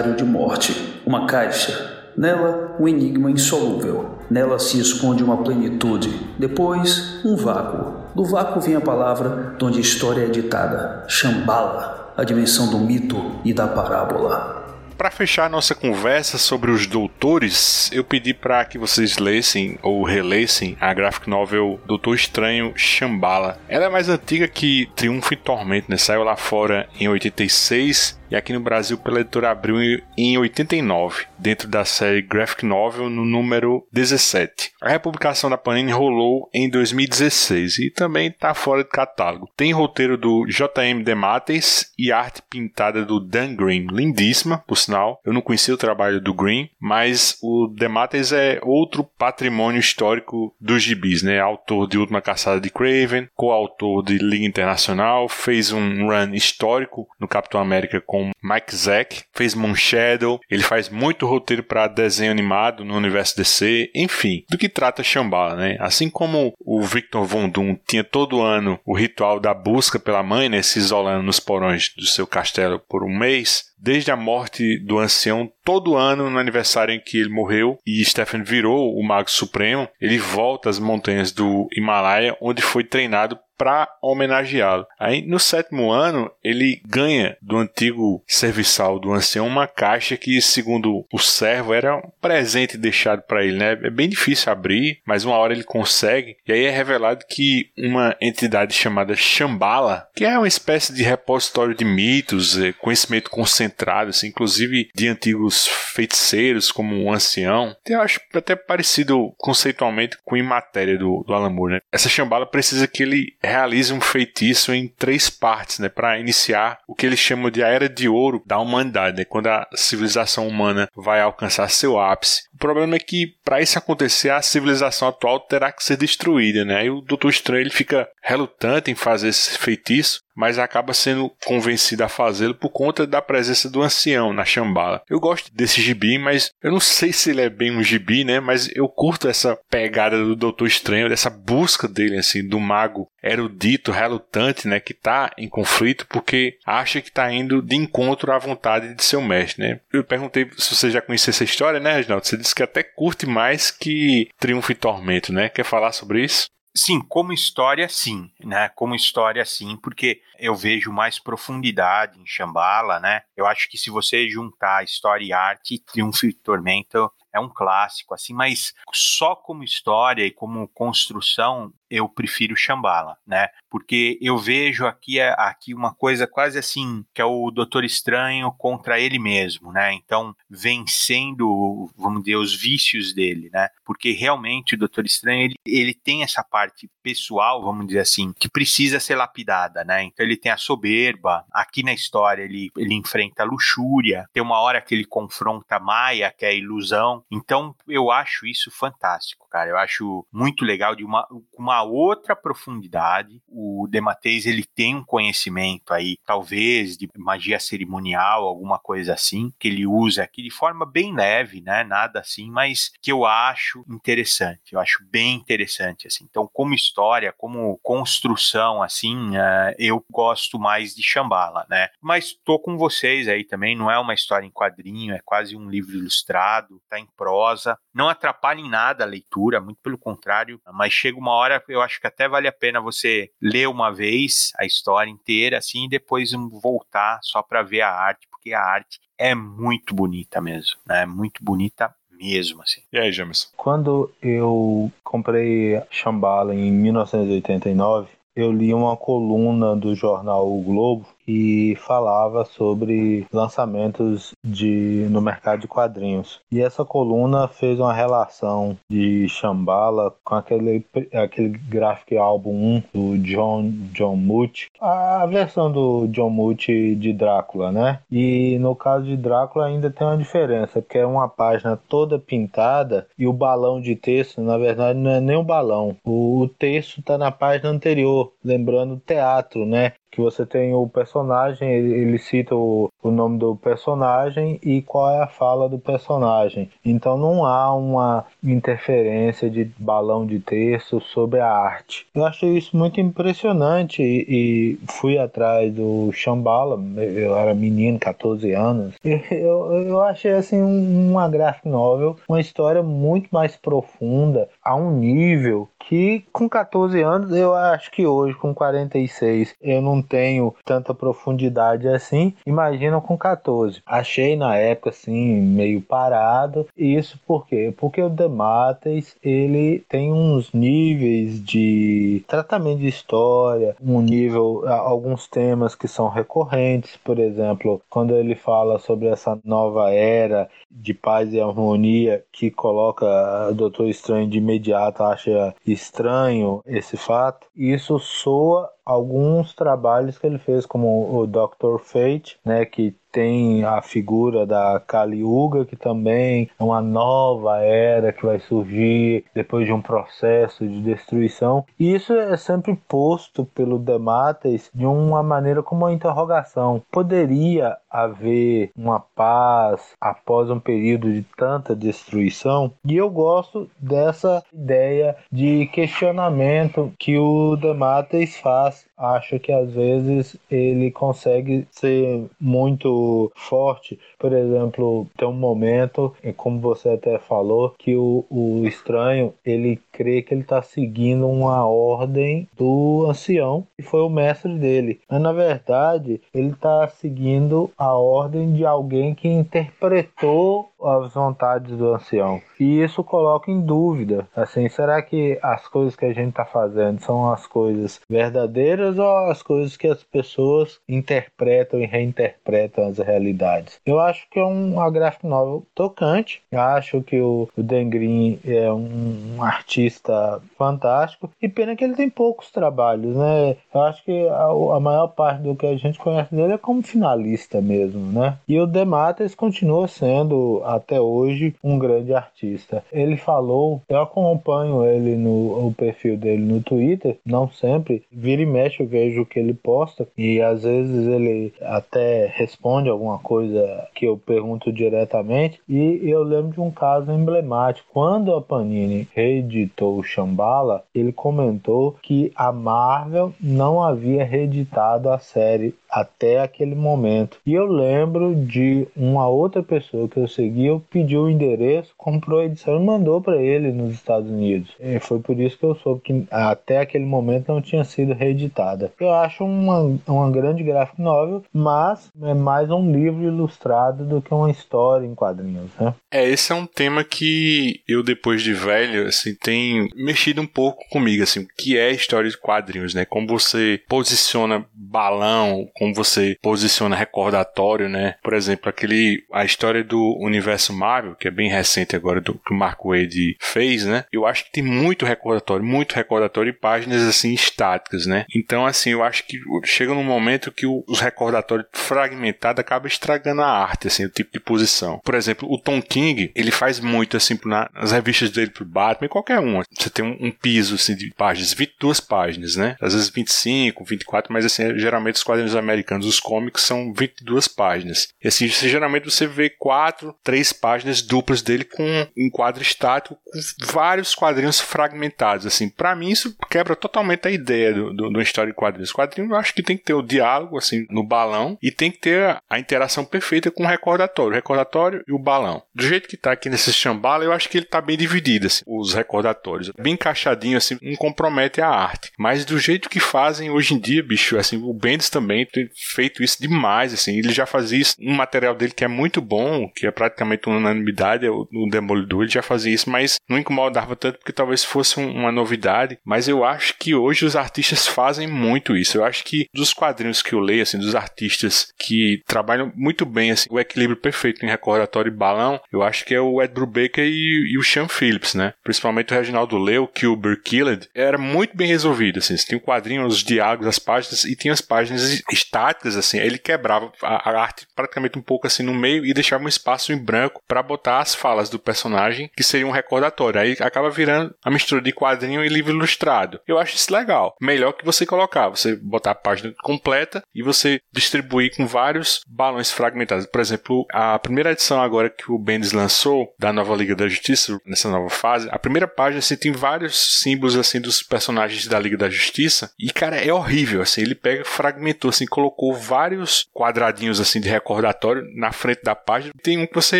S5: Aniversário de morte. Uma caixa. Nela, um enigma insolúvel. Nela se esconde uma plenitude. Depois, um vácuo. Do vácuo vem a palavra de onde a história é ditada: Shambhala, a dimensão do mito e da parábola.
S3: Para fechar nossa conversa sobre os doutores, eu pedi para que vocês lessem ou relessem a graphic novel Doutor Estranho Shambhala. Ela é mais antiga que Triunfo e Tormento, né? Saiu lá fora em 86 e aqui no Brasil pela editora Abril em 89, dentro da série Graphic Novel no número 17. A republicação da Panini rolou em 2016 e também está fora de catálogo. Tem roteiro do J.M. Demates e arte pintada do Dan Green, lindíssima, por sinal. Eu não conhecia o trabalho do Green, mas o Demates é outro patrimônio histórico dos gibis, né? Autor de Última Caçada de Craven, coautor de Liga Internacional, fez um run histórico no Capitão América com com Mike Zack, fez Moon Shadow, ele faz muito roteiro para desenho animado no universo DC, enfim, do que trata Shambhala, né? Assim como o Victor Von Doom tinha todo ano o ritual da busca pela mãe, né, se isolando nos porões do seu castelo por um mês, desde a morte do ancião, todo ano no aniversário em que ele morreu e Stephen virou o Mago Supremo, ele volta às montanhas do Himalaia, onde foi treinado para homenageá-lo. Aí no sétimo ano ele ganha do antigo serviçal do ancião uma caixa que, segundo o servo, era um presente deixado para ele, né? É bem difícil abrir, mas uma hora ele consegue. E aí é revelado que uma entidade chamada Shambhala, que é uma espécie de repositório de mitos, é, conhecimento concentrado, assim, inclusive de antigos feiticeiros como o um ancião. Eu acho até parecido conceitualmente com Imatéria do, do Alan Moore, né? Essa Shambhala precisa que ele realiza um feitiço em três partes, né, para iniciar o que eles chamam de a era de ouro da humanidade, né, quando a civilização humana vai alcançar seu ápice. O problema é que para isso acontecer, a civilização atual terá que ser destruída, né? E o Doutor Estranho ele fica relutante em fazer esse feitiço, mas acaba sendo convencido a fazê-lo por conta da presença do ancião na Shambhala. Eu gosto desse gibi, mas eu não sei se ele é bem um gibi, né? Mas eu curto essa pegada do Doutor Estranho, dessa busca dele, assim, do mago erudito, relutante, né? Que tá em conflito porque acha que tá indo de encontro à vontade de seu mestre, né? Eu perguntei se você já conhecia essa história, né, Reginaldo? Você disse que até curte mais que Triunfo e Tormento, né? Quer falar sobre isso?
S6: Sim, como história, sim, né? Como história, sim, porque eu vejo mais profundidade em Shambhala, né? Eu acho que se você juntar história e arte, Triunfo e Tormento é um clássico, assim, mas só como história e como construção, eu prefiro Shambhala, né? Porque eu vejo aqui, é, aqui uma coisa quase assim, que é o Doutor Estranho contra ele mesmo, né? Então, vencendo, vamos dizer, os vícios dele, né? Porque realmente o Doutor Estranho, ele, ele tem essa parte pessoal, vamos dizer assim, que precisa ser lapidada, né? Então ele tem a soberba, aqui na história ele, ele enfrenta a luxúria, tem uma hora que ele confronta a Maia, que é a ilusão. Então, eu acho isso fantástico, cara. Eu acho muito legal de uma, uma outra profundidade. O Dematês ele tem um conhecimento aí, talvez de magia cerimonial, alguma coisa assim, que ele usa aqui de forma bem leve, né? Nada assim, mas que eu acho interessante. Eu acho bem interessante assim. Então, como história, como construção assim, uh, eu gosto mais de Shambhala, né? Mas tô com vocês aí também, não é uma história em quadrinho, é quase um livro ilustrado, tá em prosa, não atrapalha em nada a leitura, muito pelo contrário, mas chega uma hora eu acho que até vale a pena você ler uma vez a história inteira, assim, e depois voltar só para ver a arte, porque a arte é muito bonita mesmo, né? Muito bonita mesmo, assim.
S3: E aí, James?
S7: Quando eu comprei Shambhala em 1989, eu li uma coluna do jornal O Globo e falava sobre lançamentos de, no mercado de quadrinhos. E essa coluna fez uma relação de Shambhala com aquele, aquele graphic álbum 1 do John, John Muth, a versão do John Muth de Drácula, né? E no caso de Drácula ainda tem uma diferença, porque é uma página toda pintada e o balão de texto, na verdade, não é nem o balão. O, o texto está na página anterior, lembrando teatro, né? Que você tem o personagem, ele, cita o, o nome do personagem e qual é a fala do personagem. Então não há uma interferência de balão de texto sobre a arte. Eu achei isso muito impressionante e, e fui atrás do Shambhala, eu era menino, 14 anos, e eu, eu achei assim uma graphic novel, uma história muito mais profunda, a um nível que com 14 anos, eu acho que hoje com 46 eu não tenho tanta profundidade assim, imagina com 14. Achei na época assim meio parado. Isso por quê? Porque o Demates, ele tem uns níveis de tratamento de história, um nível alguns temas que são recorrentes, por exemplo, quando ele fala sobre essa nova era de paz e harmonia que coloca o Doutor Estranho de imediato acha estranho esse fato. Isso soa alguns trabalhos que ele fez, como o Dr. Fate, né, que tem a figura da Kali Yuga, que também é uma nova era que vai surgir depois de um processo de destruição. E isso é sempre posto pelo Demates de uma maneira como uma interrogação. Poderia haver uma paz após um período de tanta destruição? E eu gosto dessa ideia de questionamento que o Demates faz. Acho que às vezes ele consegue ser muito forte. Por exemplo, tem um momento, como você até falou, que o, o estranho ele crê que ele está seguindo uma ordem do ancião, que foi o mestre dele. Mas na verdade, ele está seguindo a ordem de alguém que interpretou as vontades do ancião. E isso coloca em dúvida, assim, será que as coisas que a gente está fazendo são as coisas verdadeiras ou as coisas que as pessoas interpretam e reinterpretam as realidades? Eu acho que é uma graphic novel tocante, acho que o, o Dan Green é um, artista fantástico e pena que ele tem poucos trabalhos, né? Eu acho que a, maior parte do que a gente conhece dele é como finalista mesmo, né? E o Demates continua sendo até hoje um grande artista. Ele falou, eu acompanho ele no o perfil dele no Twitter, não sempre, vira e mexe eu vejo o que ele posta e às vezes ele até responde alguma coisa que eu pergunto diretamente e eu lembro de um caso emblemático. Quando a Panini reeditou o Shambhala, ele comentou que a Marvel não havia reeditado a série até aquele momento. E eu lembro de uma outra pessoa que eu segui, eu pedi o endereço, comprou a edição e mandou para ele nos Estados Unidos. E foi por isso que eu soube que até aquele momento não tinha sido reeditada. Eu acho uma, uma grande graphic novel, mas é mais um livro ilustrado do que uma história em quadrinhos, né?
S3: É, esse é um tema que eu depois de velho, assim, tem mexido um pouco comigo, assim, o que é história de quadrinhos, né? Como você posiciona balão, como você posiciona recordatório, né? Por exemplo, aquele a história do universo Marvel, que é bem recente agora do que o Mark Wade fez, né? Eu acho que tem muito recordatório, muito recordatório e páginas assim estáticas, né? Então assim, eu acho que chega num momento que os recordatórios fragmentados acaba estragando a arte, assim, o tipo de posição. Por exemplo, o Tom King, ele faz muito assim nas revistas dele pro Batman, qualquer uma. Você tem um, piso assim de páginas, 22 páginas, né? Às vezes 25, 24, mas assim, geralmente os quadrinhos americanos, os cómics, são 22 páginas. E assim, geralmente você vê quatro, três páginas duplas dele com um quadro estático, com vários quadrinhos fragmentados. Assim, para mim isso quebra totalmente a ideia do, do, do história de quadrinhos. Quadrinho eu acho que tem que ter o diálogo, assim, no balão e tem que ter a interação perfeita com o recordatório. O recordatório e o balão. Do jeito que tá aqui nesse chambala, eu acho que ele tá bem dividido, assim, os recordatórios. Bem encaixadinho, assim, não compromete a arte. Mas do jeito que fazem hoje em dia, bicho, assim, o Bendis também tem feito isso demais, assim. Ele já fazia isso um material dele que é muito bom, que é praticamente uma unanimidade, o, Demolidor, ele já fazia isso, mas não incomodava tanto porque talvez fosse um, uma novidade. Mas eu acho que hoje os artistas fazem muito isso. Eu acho que dos quadrinhos que eu leio, assim, dos artistas que trabalham muito bem, assim, o equilíbrio perfeito em recordatório e balão, eu acho que é o Ed Brubaker e, e o Sean Phillips, né? Principalmente o Reginaldo Leu, Kilber Killed, era muito bem resolvido, assim. Você tem o quadrinho, os diálogos, as páginas, e tinha as páginas estáticas, assim. Ele quebrava a, a arte praticamente um pouco assim no meio e deixava um espaço em branco para botar as falas do personagem, que seria um recordatório. Aí acaba virando a mistura de quadrinho e livro ilustrado. Eu acho isso legal. Melhor que você colocar, você botar a página completa e você distribuir com vários balões fragmentados. Por exemplo, a primeira edição agora que o Bendis lançou da nova Liga da Justiça, nessa nova fase, a primeira página assim, tem vários símbolos assim dos personagens da Liga da Justiça e cara, é horrível assim, ele pega, fragmentou assim, colocou vários quadradinhos assim de recordatório na frente da página. Tem um que você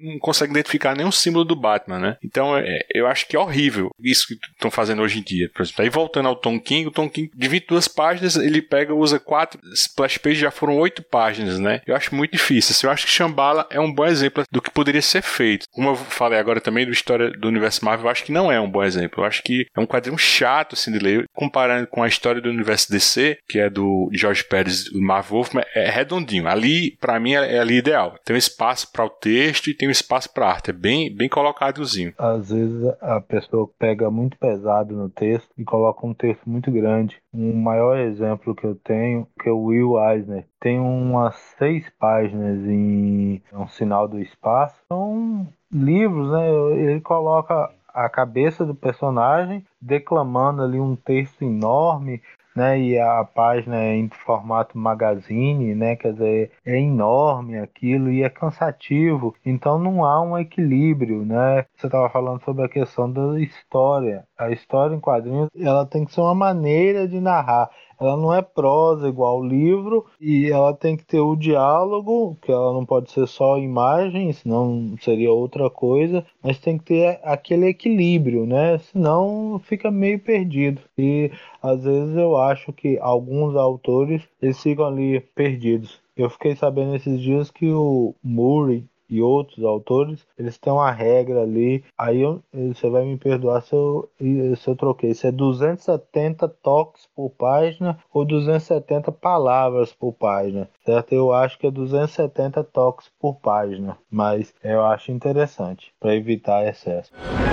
S3: não consegue identificar nenhum símbolo do Batman, né? Então é, eu acho que é horrível isso que estão fazendo hoje em dia. Por exemplo, aí voltando ao Tom King, o Tom King divide duas páginas, ele pega, usa quatro splash pages, já foram oito páginas, né? Eu acho muito difícil. Assim, eu acho que Shambhala é um bom exemplo do que poderia ser feito. Como eu falei agora também do história do universo Marvel, eu acho que não é um bom exemplo. Eu acho que é um quadrinho chato assim de ler, comparando com a história do universo DC, que é do George Pérez, do Marvel Wolfman, é redondinho. Ali, para mim, é, é ali ideal. Tem um espaço para o texto tem um espaço para arte. É bem, bem colocadozinho.
S7: Às vezes a pessoa pega muito pesado no texto e coloca um texto muito grande. Um maior exemplo que eu tenho que é o Will Eisner. Tem umas seis páginas em Um Sinal do Espaço. São livros, né? Ele coloca a cabeça do personagem declamando ali um texto enorme né? E a página é em formato magazine, né? Quer dizer, é enorme aquilo e é cansativo. Então não há um equilíbrio, né? Você estava falando sobre a questão da história. A história em quadrinhos, ela tem que ser uma maneira de narrar ela não é prosa igual o livro e ela tem que ter o diálogo, que ela não pode ser só imagem, senão seria outra coisa, mas tem que ter aquele equilíbrio, né? Senão fica meio perdido. E às vezes eu acho que alguns autores eles ficam ali perdidos. Eu fiquei sabendo esses dias que o Murray e outros autores, eles têm uma regra ali. Aí eu, você vai me perdoar se eu, se eu troquei. Se é 270 toques por página ou 270 palavras por página, certo? Eu acho que é 270 toques por página, mas eu acho interessante para evitar excesso.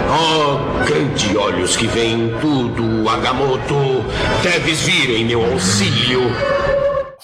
S8: Oh, grande olhos que veem tudo, Agamotto, deves vir em meu auxílio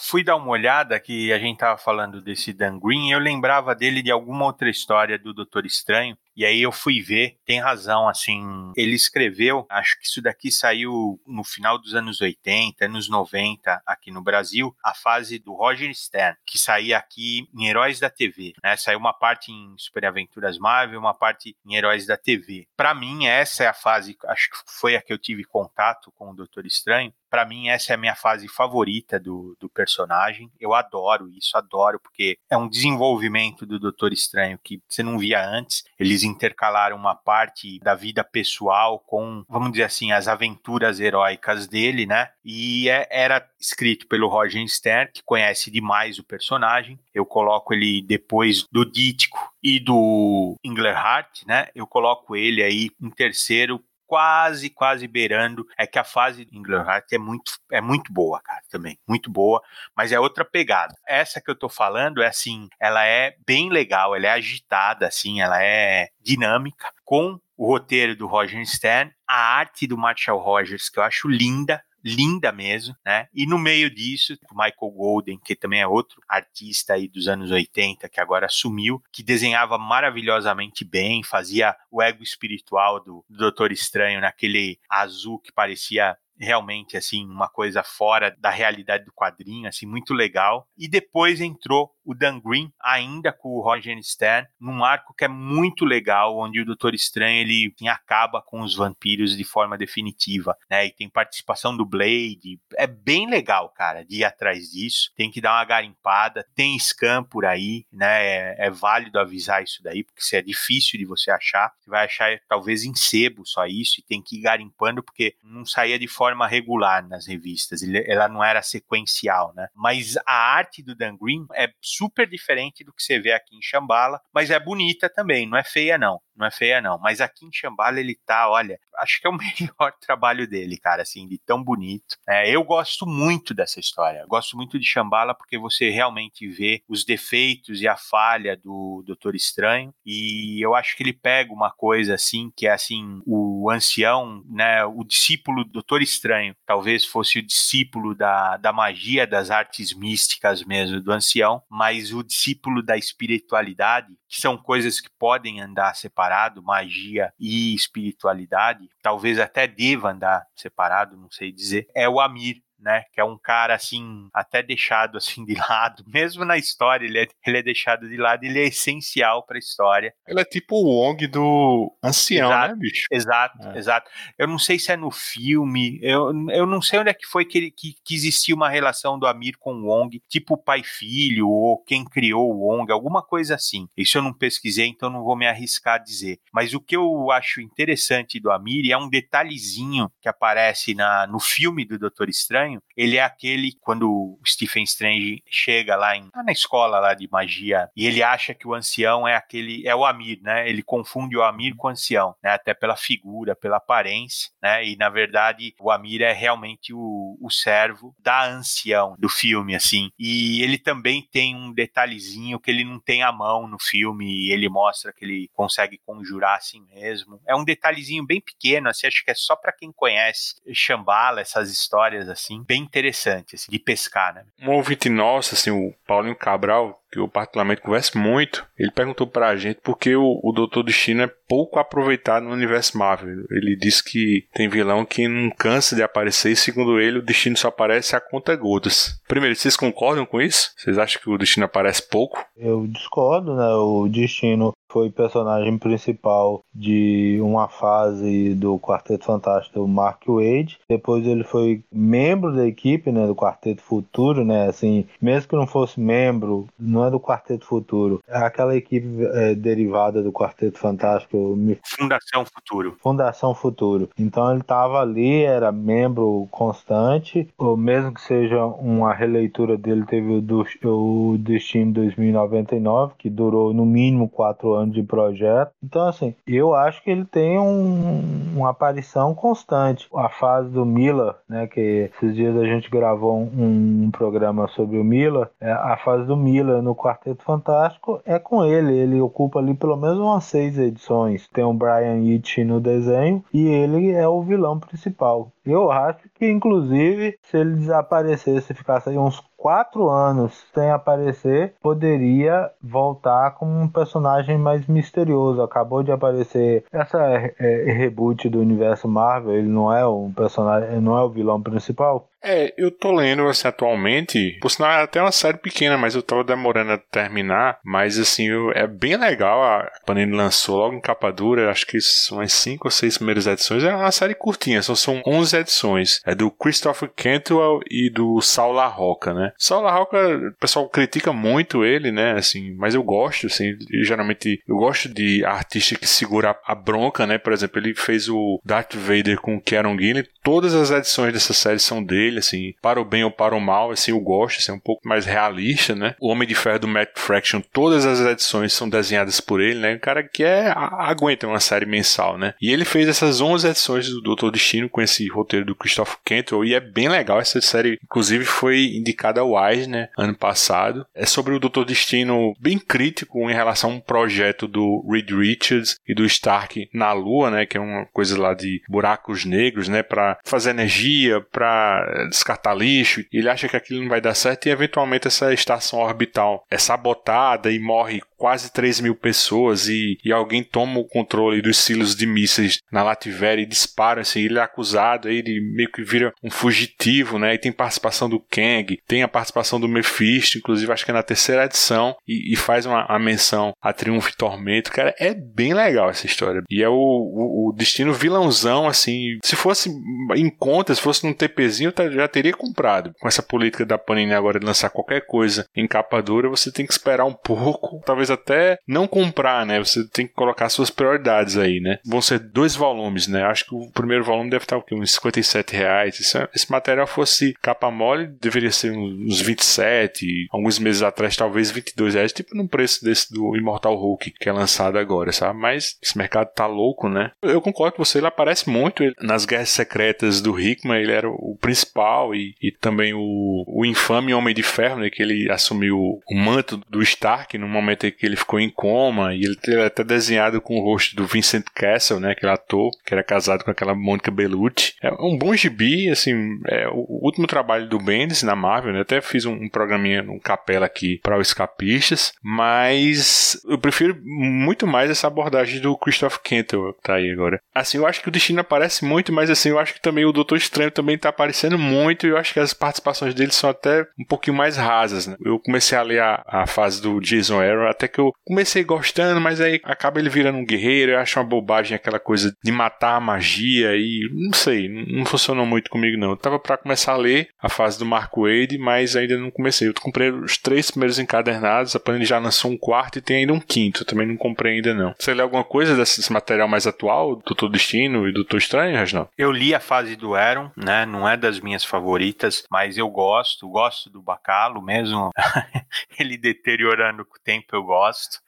S6: fui dar uma olhada que a gente tava falando desse Dan Green, eu lembrava dele de alguma outra história do Doutor Estranho, e aí eu fui ver, tem razão, assim, ele escreveu, acho que isso daqui saiu no final dos anos 80, anos 90 aqui no Brasil, a fase do Roger Stern, que saía aqui em Heróis da TV, né? Saiu uma parte em Super Aventuras Marvel, uma parte em Heróis da TV. Para mim, essa é a fase, acho que foi a que eu tive contato com o Doutor Estranho. Para mim, essa é a minha fase favorita do, do personagem. Eu adoro isso, adoro, porque é um desenvolvimento do Doutor Estranho que você não via antes. Eles intercalaram uma parte da vida pessoal com, vamos dizer assim, as aventuras heróicas dele, né? E é, era escrito pelo Roger Stern, que conhece demais o personagem. Eu coloco ele depois do Dítico e do Englehart, né? Eu coloco ele aí em terceiro quase, quase beirando. É que a fase de Ingleheart é muito, é muito boa, cara, também. Muito boa, mas é outra pegada. Essa que eu tô falando é assim, ela é bem legal, ela é agitada, assim, ela é dinâmica, com o roteiro do Roger Stern, a arte do Marshall Rogers, que eu acho linda, linda mesmo, né? E no meio disso, o Michael Golden, que também é outro artista aí dos anos 80, que agora sumiu, que desenhava maravilhosamente bem, fazia o ego espiritual do, do Doutor Estranho naquele azul que parecia realmente assim uma coisa fora da realidade do quadrinho, assim muito legal. E depois entrou o Dan Green, ainda com o Roger Stern, num arco que é muito legal, onde o Doutor Estranho ele assim, acaba com os vampiros de forma definitiva, né? E tem participação do Blade, é bem legal, cara, de ir atrás disso. Tem que dar uma garimpada, tem scam por aí, né? É, é válido avisar isso daí, porque isso é difícil de você achar. Você vai achar talvez em sebo só isso e tem que ir garimpando porque não saía de forma regular nas revistas. Ela não era sequencial, né? Mas a arte do Dan Green é super diferente do que você vê aqui em Xambala, mas é bonita também, não é feia não não é feia não, mas aqui em Xambala ele tá, olha, acho que é o [LAUGHS] melhor trabalho dele, cara, assim, de tão bonito. É, eu gosto muito dessa história, gosto muito de Xambala porque você realmente vê os defeitos e a falha do Doutor Estranho. E eu acho que ele pega uma coisa assim, que é assim, o ancião, né, o discípulo do Doutor Estranho, talvez fosse o discípulo da, da magia das artes místicas mesmo do ancião, mas o discípulo da espiritualidade, que são coisas que podem andar separado, magia e espiritualidade, talvez até deva andar separado, não sei dizer, é o Amir, né? Que é um cara assim, até deixado assim de lado, [LAUGHS] mesmo na história, ele é, ele é deixado de lado, ele é essencial para a história.
S3: Ele é tipo o Wong do ancião,
S6: exato,
S3: né, bicho?
S6: Exato, é. exato. Eu não sei se é no filme, eu, eu não sei onde é que foi que, ele, que, que existia uma relação do Amir com o Wong, tipo pai-filho, ou quem criou o Wong, alguma coisa assim. Isso eu não pesquisei, então não vou me arriscar a dizer. Mas o que eu acho interessante do Amir é um detalhezinho que aparece na, no filme do Doutor Estranho Estranho, ele é aquele quando o Stephen Strange chega lá em, na escola lá de magia e ele acha que o ancião é aquele é o Amir, né? Ele confunde o Amir com o ancião, né? Até pela figura, pela aparência, né? E na verdade o Amir é realmente o, o servo da ancião do filme, assim. E ele também tem um detalhezinho que ele não tem a mão no filme e ele mostra que ele consegue conjurar assim mesmo. É um detalhezinho bem pequeno, assim, acho que é só para quem conhece Shambhala, essas histórias assim, bem interessante, assim, de pescar, né?
S3: Um ouvinte nosso, assim, o Paulinho Cabral, que eu particularmente converso muito, ele perguntou pra gente por que o, o Doutor Destino é pouco aproveitado no universo Marvel. Ele disse que tem vilão que não cansa de aparecer e, segundo ele, o Destino só aparece a conta gotas. Primeiro, vocês concordam com isso? Vocês acham que o Destino aparece pouco?
S7: Eu discordo, né? O Destino foi personagem principal de uma fase do Quarteto Fantástico do Mark Wade. Depois ele foi membro da equipe, né, do Quarteto Futuro, né? Assim, mesmo que não fosse membro, no não é do Quarteto Futuro. É aquela equipe é, derivada do Quarteto Fantástico.
S6: Fundação Futuro.
S7: Fundação Futuro. Então ele estava ali, era membro constante, ou mesmo que seja uma releitura dele, teve o, do, o Destino 2099, que durou no mínimo quatro anos de projeto. Então, assim, eu acho que ele tem um, uma aparição constante. A fase do Miller, né, que esses dias a gente gravou um, um programa sobre o Miller, é, a fase do Miller no Quarteto Fantástico é com ele. Ele ocupa ali pelo menos umas seis edições. Tem o Brian Hitch no desenho e ele é o vilão principal. Eu acho que, inclusive, se ele desaparecesse ficasse aí uns quatro anos sem aparecer, poderia voltar como um personagem mais misterioso. Acabou de aparecer essa é, reboot do universo Marvel, ele não é um personagem, não é o vilão principal.
S3: É, eu tô lendo assim atualmente. Por sinal, é até uma série pequena, mas eu tava demorando a terminar. Mas assim, eu, é bem legal. A Panini lançou logo em capa dura, acho que são as 5 ou 6 primeiras edições. É uma série curtinha, só são 11 edições. É do Christopher Cantwell e do Saul La Roca, né? Saul La Roca, o pessoal critica muito ele, né? Assim, mas eu gosto, assim. geralmente, eu gosto de artista que segura a bronca, né? Por exemplo, ele fez o Darth Vader com o Kieron Gillen. Todas as edições dessa série são dele dele, assim, para o bem ou para o mal, assim, eu gosto, assim, é um pouco mais realista, né? O Homem de Ferro do Matt Fraction, todas as edições são desenhadas por ele, né? Um cara que é, aguenta uma série mensal, né? E ele fez essas 11 edições do Doutor Destino com esse roteiro do Christopher Cantwell e é bem legal essa série, inclusive foi indicada ao Eisner ano passado. É sobre o Doutor Destino bem crítico em relação a um projeto do Reed Richards e do Stark na Lua, né, que é uma coisa lá de buracos negros, né, para fazer energia, para descartar lixo, ele acha que aquilo não vai dar certo e eventualmente essa estação orbital é sabotada e morre quase 3 mil pessoas e, e alguém toma o controle dos silos de mísseis na Lativéria e dispara, assim, ele é acusado, aí ele meio que vira um fugitivo, né? E tem participação do Kang, tem a participação do Mephisto, inclusive acho que é na terceira edição, e, e faz uma, uma, menção a Triunfo e Tormento. Cara, é bem legal essa história. E é o, o, o destino vilãozão, assim. Se fosse em conta, se fosse num TPzinho, eu já teria comprado. Com essa política da Panini agora de lançar qualquer coisa em capa dura, você tem que esperar um pouco, talvez até não comprar, né? Você tem que colocar suas prioridades aí, né? Vão ser dois volumes, né? Acho que o primeiro volume deve estar o quê? uns 57 reais. Se esse material fosse capa mole, deveria ser uns 27, alguns meses atrás talvez 22 reais, tipo no preço desse do Immortal Hulk que é lançado agora, sabe? Mas esse mercado tá louco, né? Eu concordo com você, ele aparece muito nas Guerras Secretas do Hickman, ele era o principal e, e também o, o infame Homem de Ferro, né? Que ele assumiu o manto do Stark no momento em que ele ficou em coma e ele, é até desenhado com o rosto do Vincent Castle, né, aquele ator que era casado com aquela Mônica Bellucci. É um bom gibi, assim, é o último trabalho do Bendis na Marvel, né? Até fiz um, um programinha, um capela aqui para os escapistas, mas eu prefiro muito mais essa abordagem do Christoph Cantwell, que tá aí agora. Assim, eu acho que o Destino aparece muito, mas assim, eu acho que também o Doutor Estranho também tá aparecendo muito e eu acho que as participações dele são até um pouquinho mais rasas, né? Eu comecei a ler a, a fase do Jason Aaron até que eu comecei gostando, mas aí acaba ele virando um guerreiro. Eu acho uma bobagem aquela coisa de matar a magia e não sei, não funcionou muito comigo não. Eu tava para começar a ler a fase do Mark Wade, mas ainda não comecei. Eu comprei os três primeiros encadernados, a Panini já lançou um quarto e tem ainda um quinto. Eu também não comprei ainda não. Você lê alguma coisa desse material mais atual, do Doutor Destino e do Doutor Estranho, Reginaldo?
S6: Eu li a fase do Aaron, né? Não é das minhas favoritas, mas eu gosto, gosto do Bacalo mesmo. [LAUGHS] ele deteriorando com o tempo, eu gosto.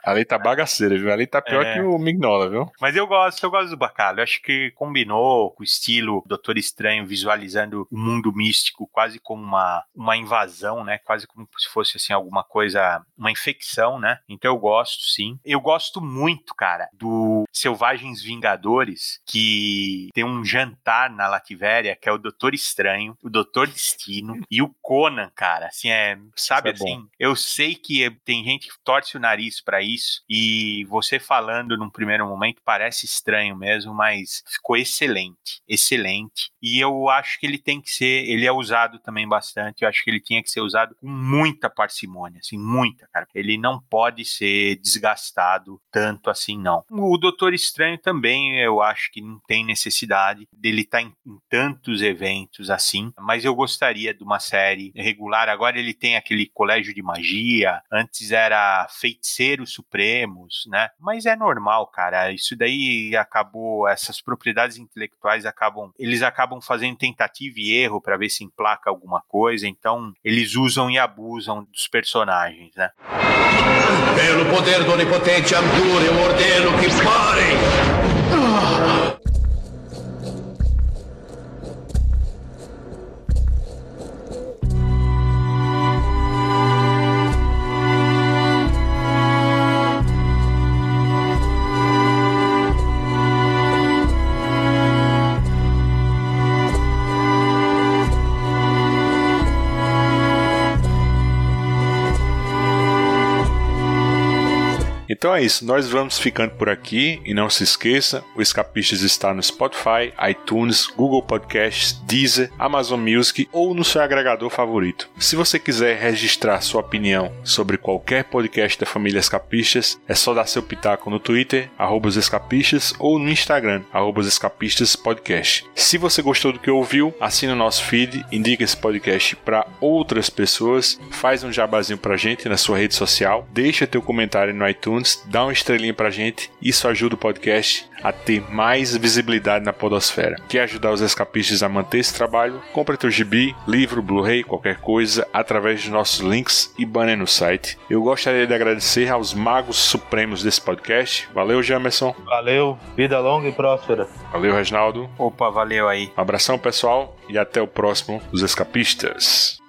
S3: Ali tá bagaceira, viu? Ali tá pior é. que o Mignola, viu?
S6: Mas eu gosto, eu gosto do Bacalo. Eu acho que combinou com o estilo Doutor Estranho, visualizando o mundo místico quase como uma, uma invasão, né? Quase como se fosse assim alguma coisa, uma infecção, né? Então eu gosto, sim. Eu gosto muito, cara, do Selvagens Vingadores, que tem um jantar na Lativéria, que é o Doutor Estranho, o Doutor Destino e o Conan, cara. Assim, é, sabe é assim, bom. eu sei que tem gente que torce o nariz para isso e você falando num primeiro momento parece estranho mesmo, mas ficou excelente, excelente. E eu acho que ele tem que ser, ele é usado também bastante, eu acho que ele tinha que ser usado com muita parcimônia, assim, muita, cara. Ele não pode ser desgastado tanto assim, não. O Doutor Doutor Estranho também eu acho que não tem necessidade dele estar tá em, em, tantos eventos assim, mas eu gostaria de uma série regular. Agora ele tem aquele colégio de magia, antes era Feiticeiros Supremos, né? Mas é normal, cara. Isso daí acabou, essas propriedades intelectuais acabam, eles acabam fazendo tentativa e erro para ver se emplaca alguma coisa, então eles usam e abusam dos personagens, né?
S8: Pelo poder do onipotente Amdur, eu ordeno que parem! Ah!
S3: É isso, nós vamos ficando por aqui e não se esqueça, o Escapistas está no Spotify, iTunes, Google Podcasts, Deezer, Amazon Music ou no seu agregador favorito. Se você quiser registrar sua opinião sobre qualquer podcast da família Escapistas, é só dar seu pitaco no Twitter, arroba escapistas, ou no Instagram, arroba escapistas podcast. Se você gostou do que ouviu, assina o nosso feed, indica esse podcast para outras pessoas, faz um jabazinho pra gente na sua rede social, deixa teu comentário no iTunes dá uma estrelinha pra gente, isso ajuda o podcast a ter mais visibilidade na podosfera. Quer ajudar os escapistas a manter esse trabalho? Compre teu gibi, livro, Blu-ray, qualquer coisa, através dos nossos links e banner no site. Eu gostaria de agradecer aos magos supremos desse podcast. Valeu, Jamerson.
S7: Valeu, vida longa e próspera.
S3: Valeu, Reginaldo.
S6: Opa, valeu aí.
S3: Um abração, pessoal, e até o próximo dos Escapistas.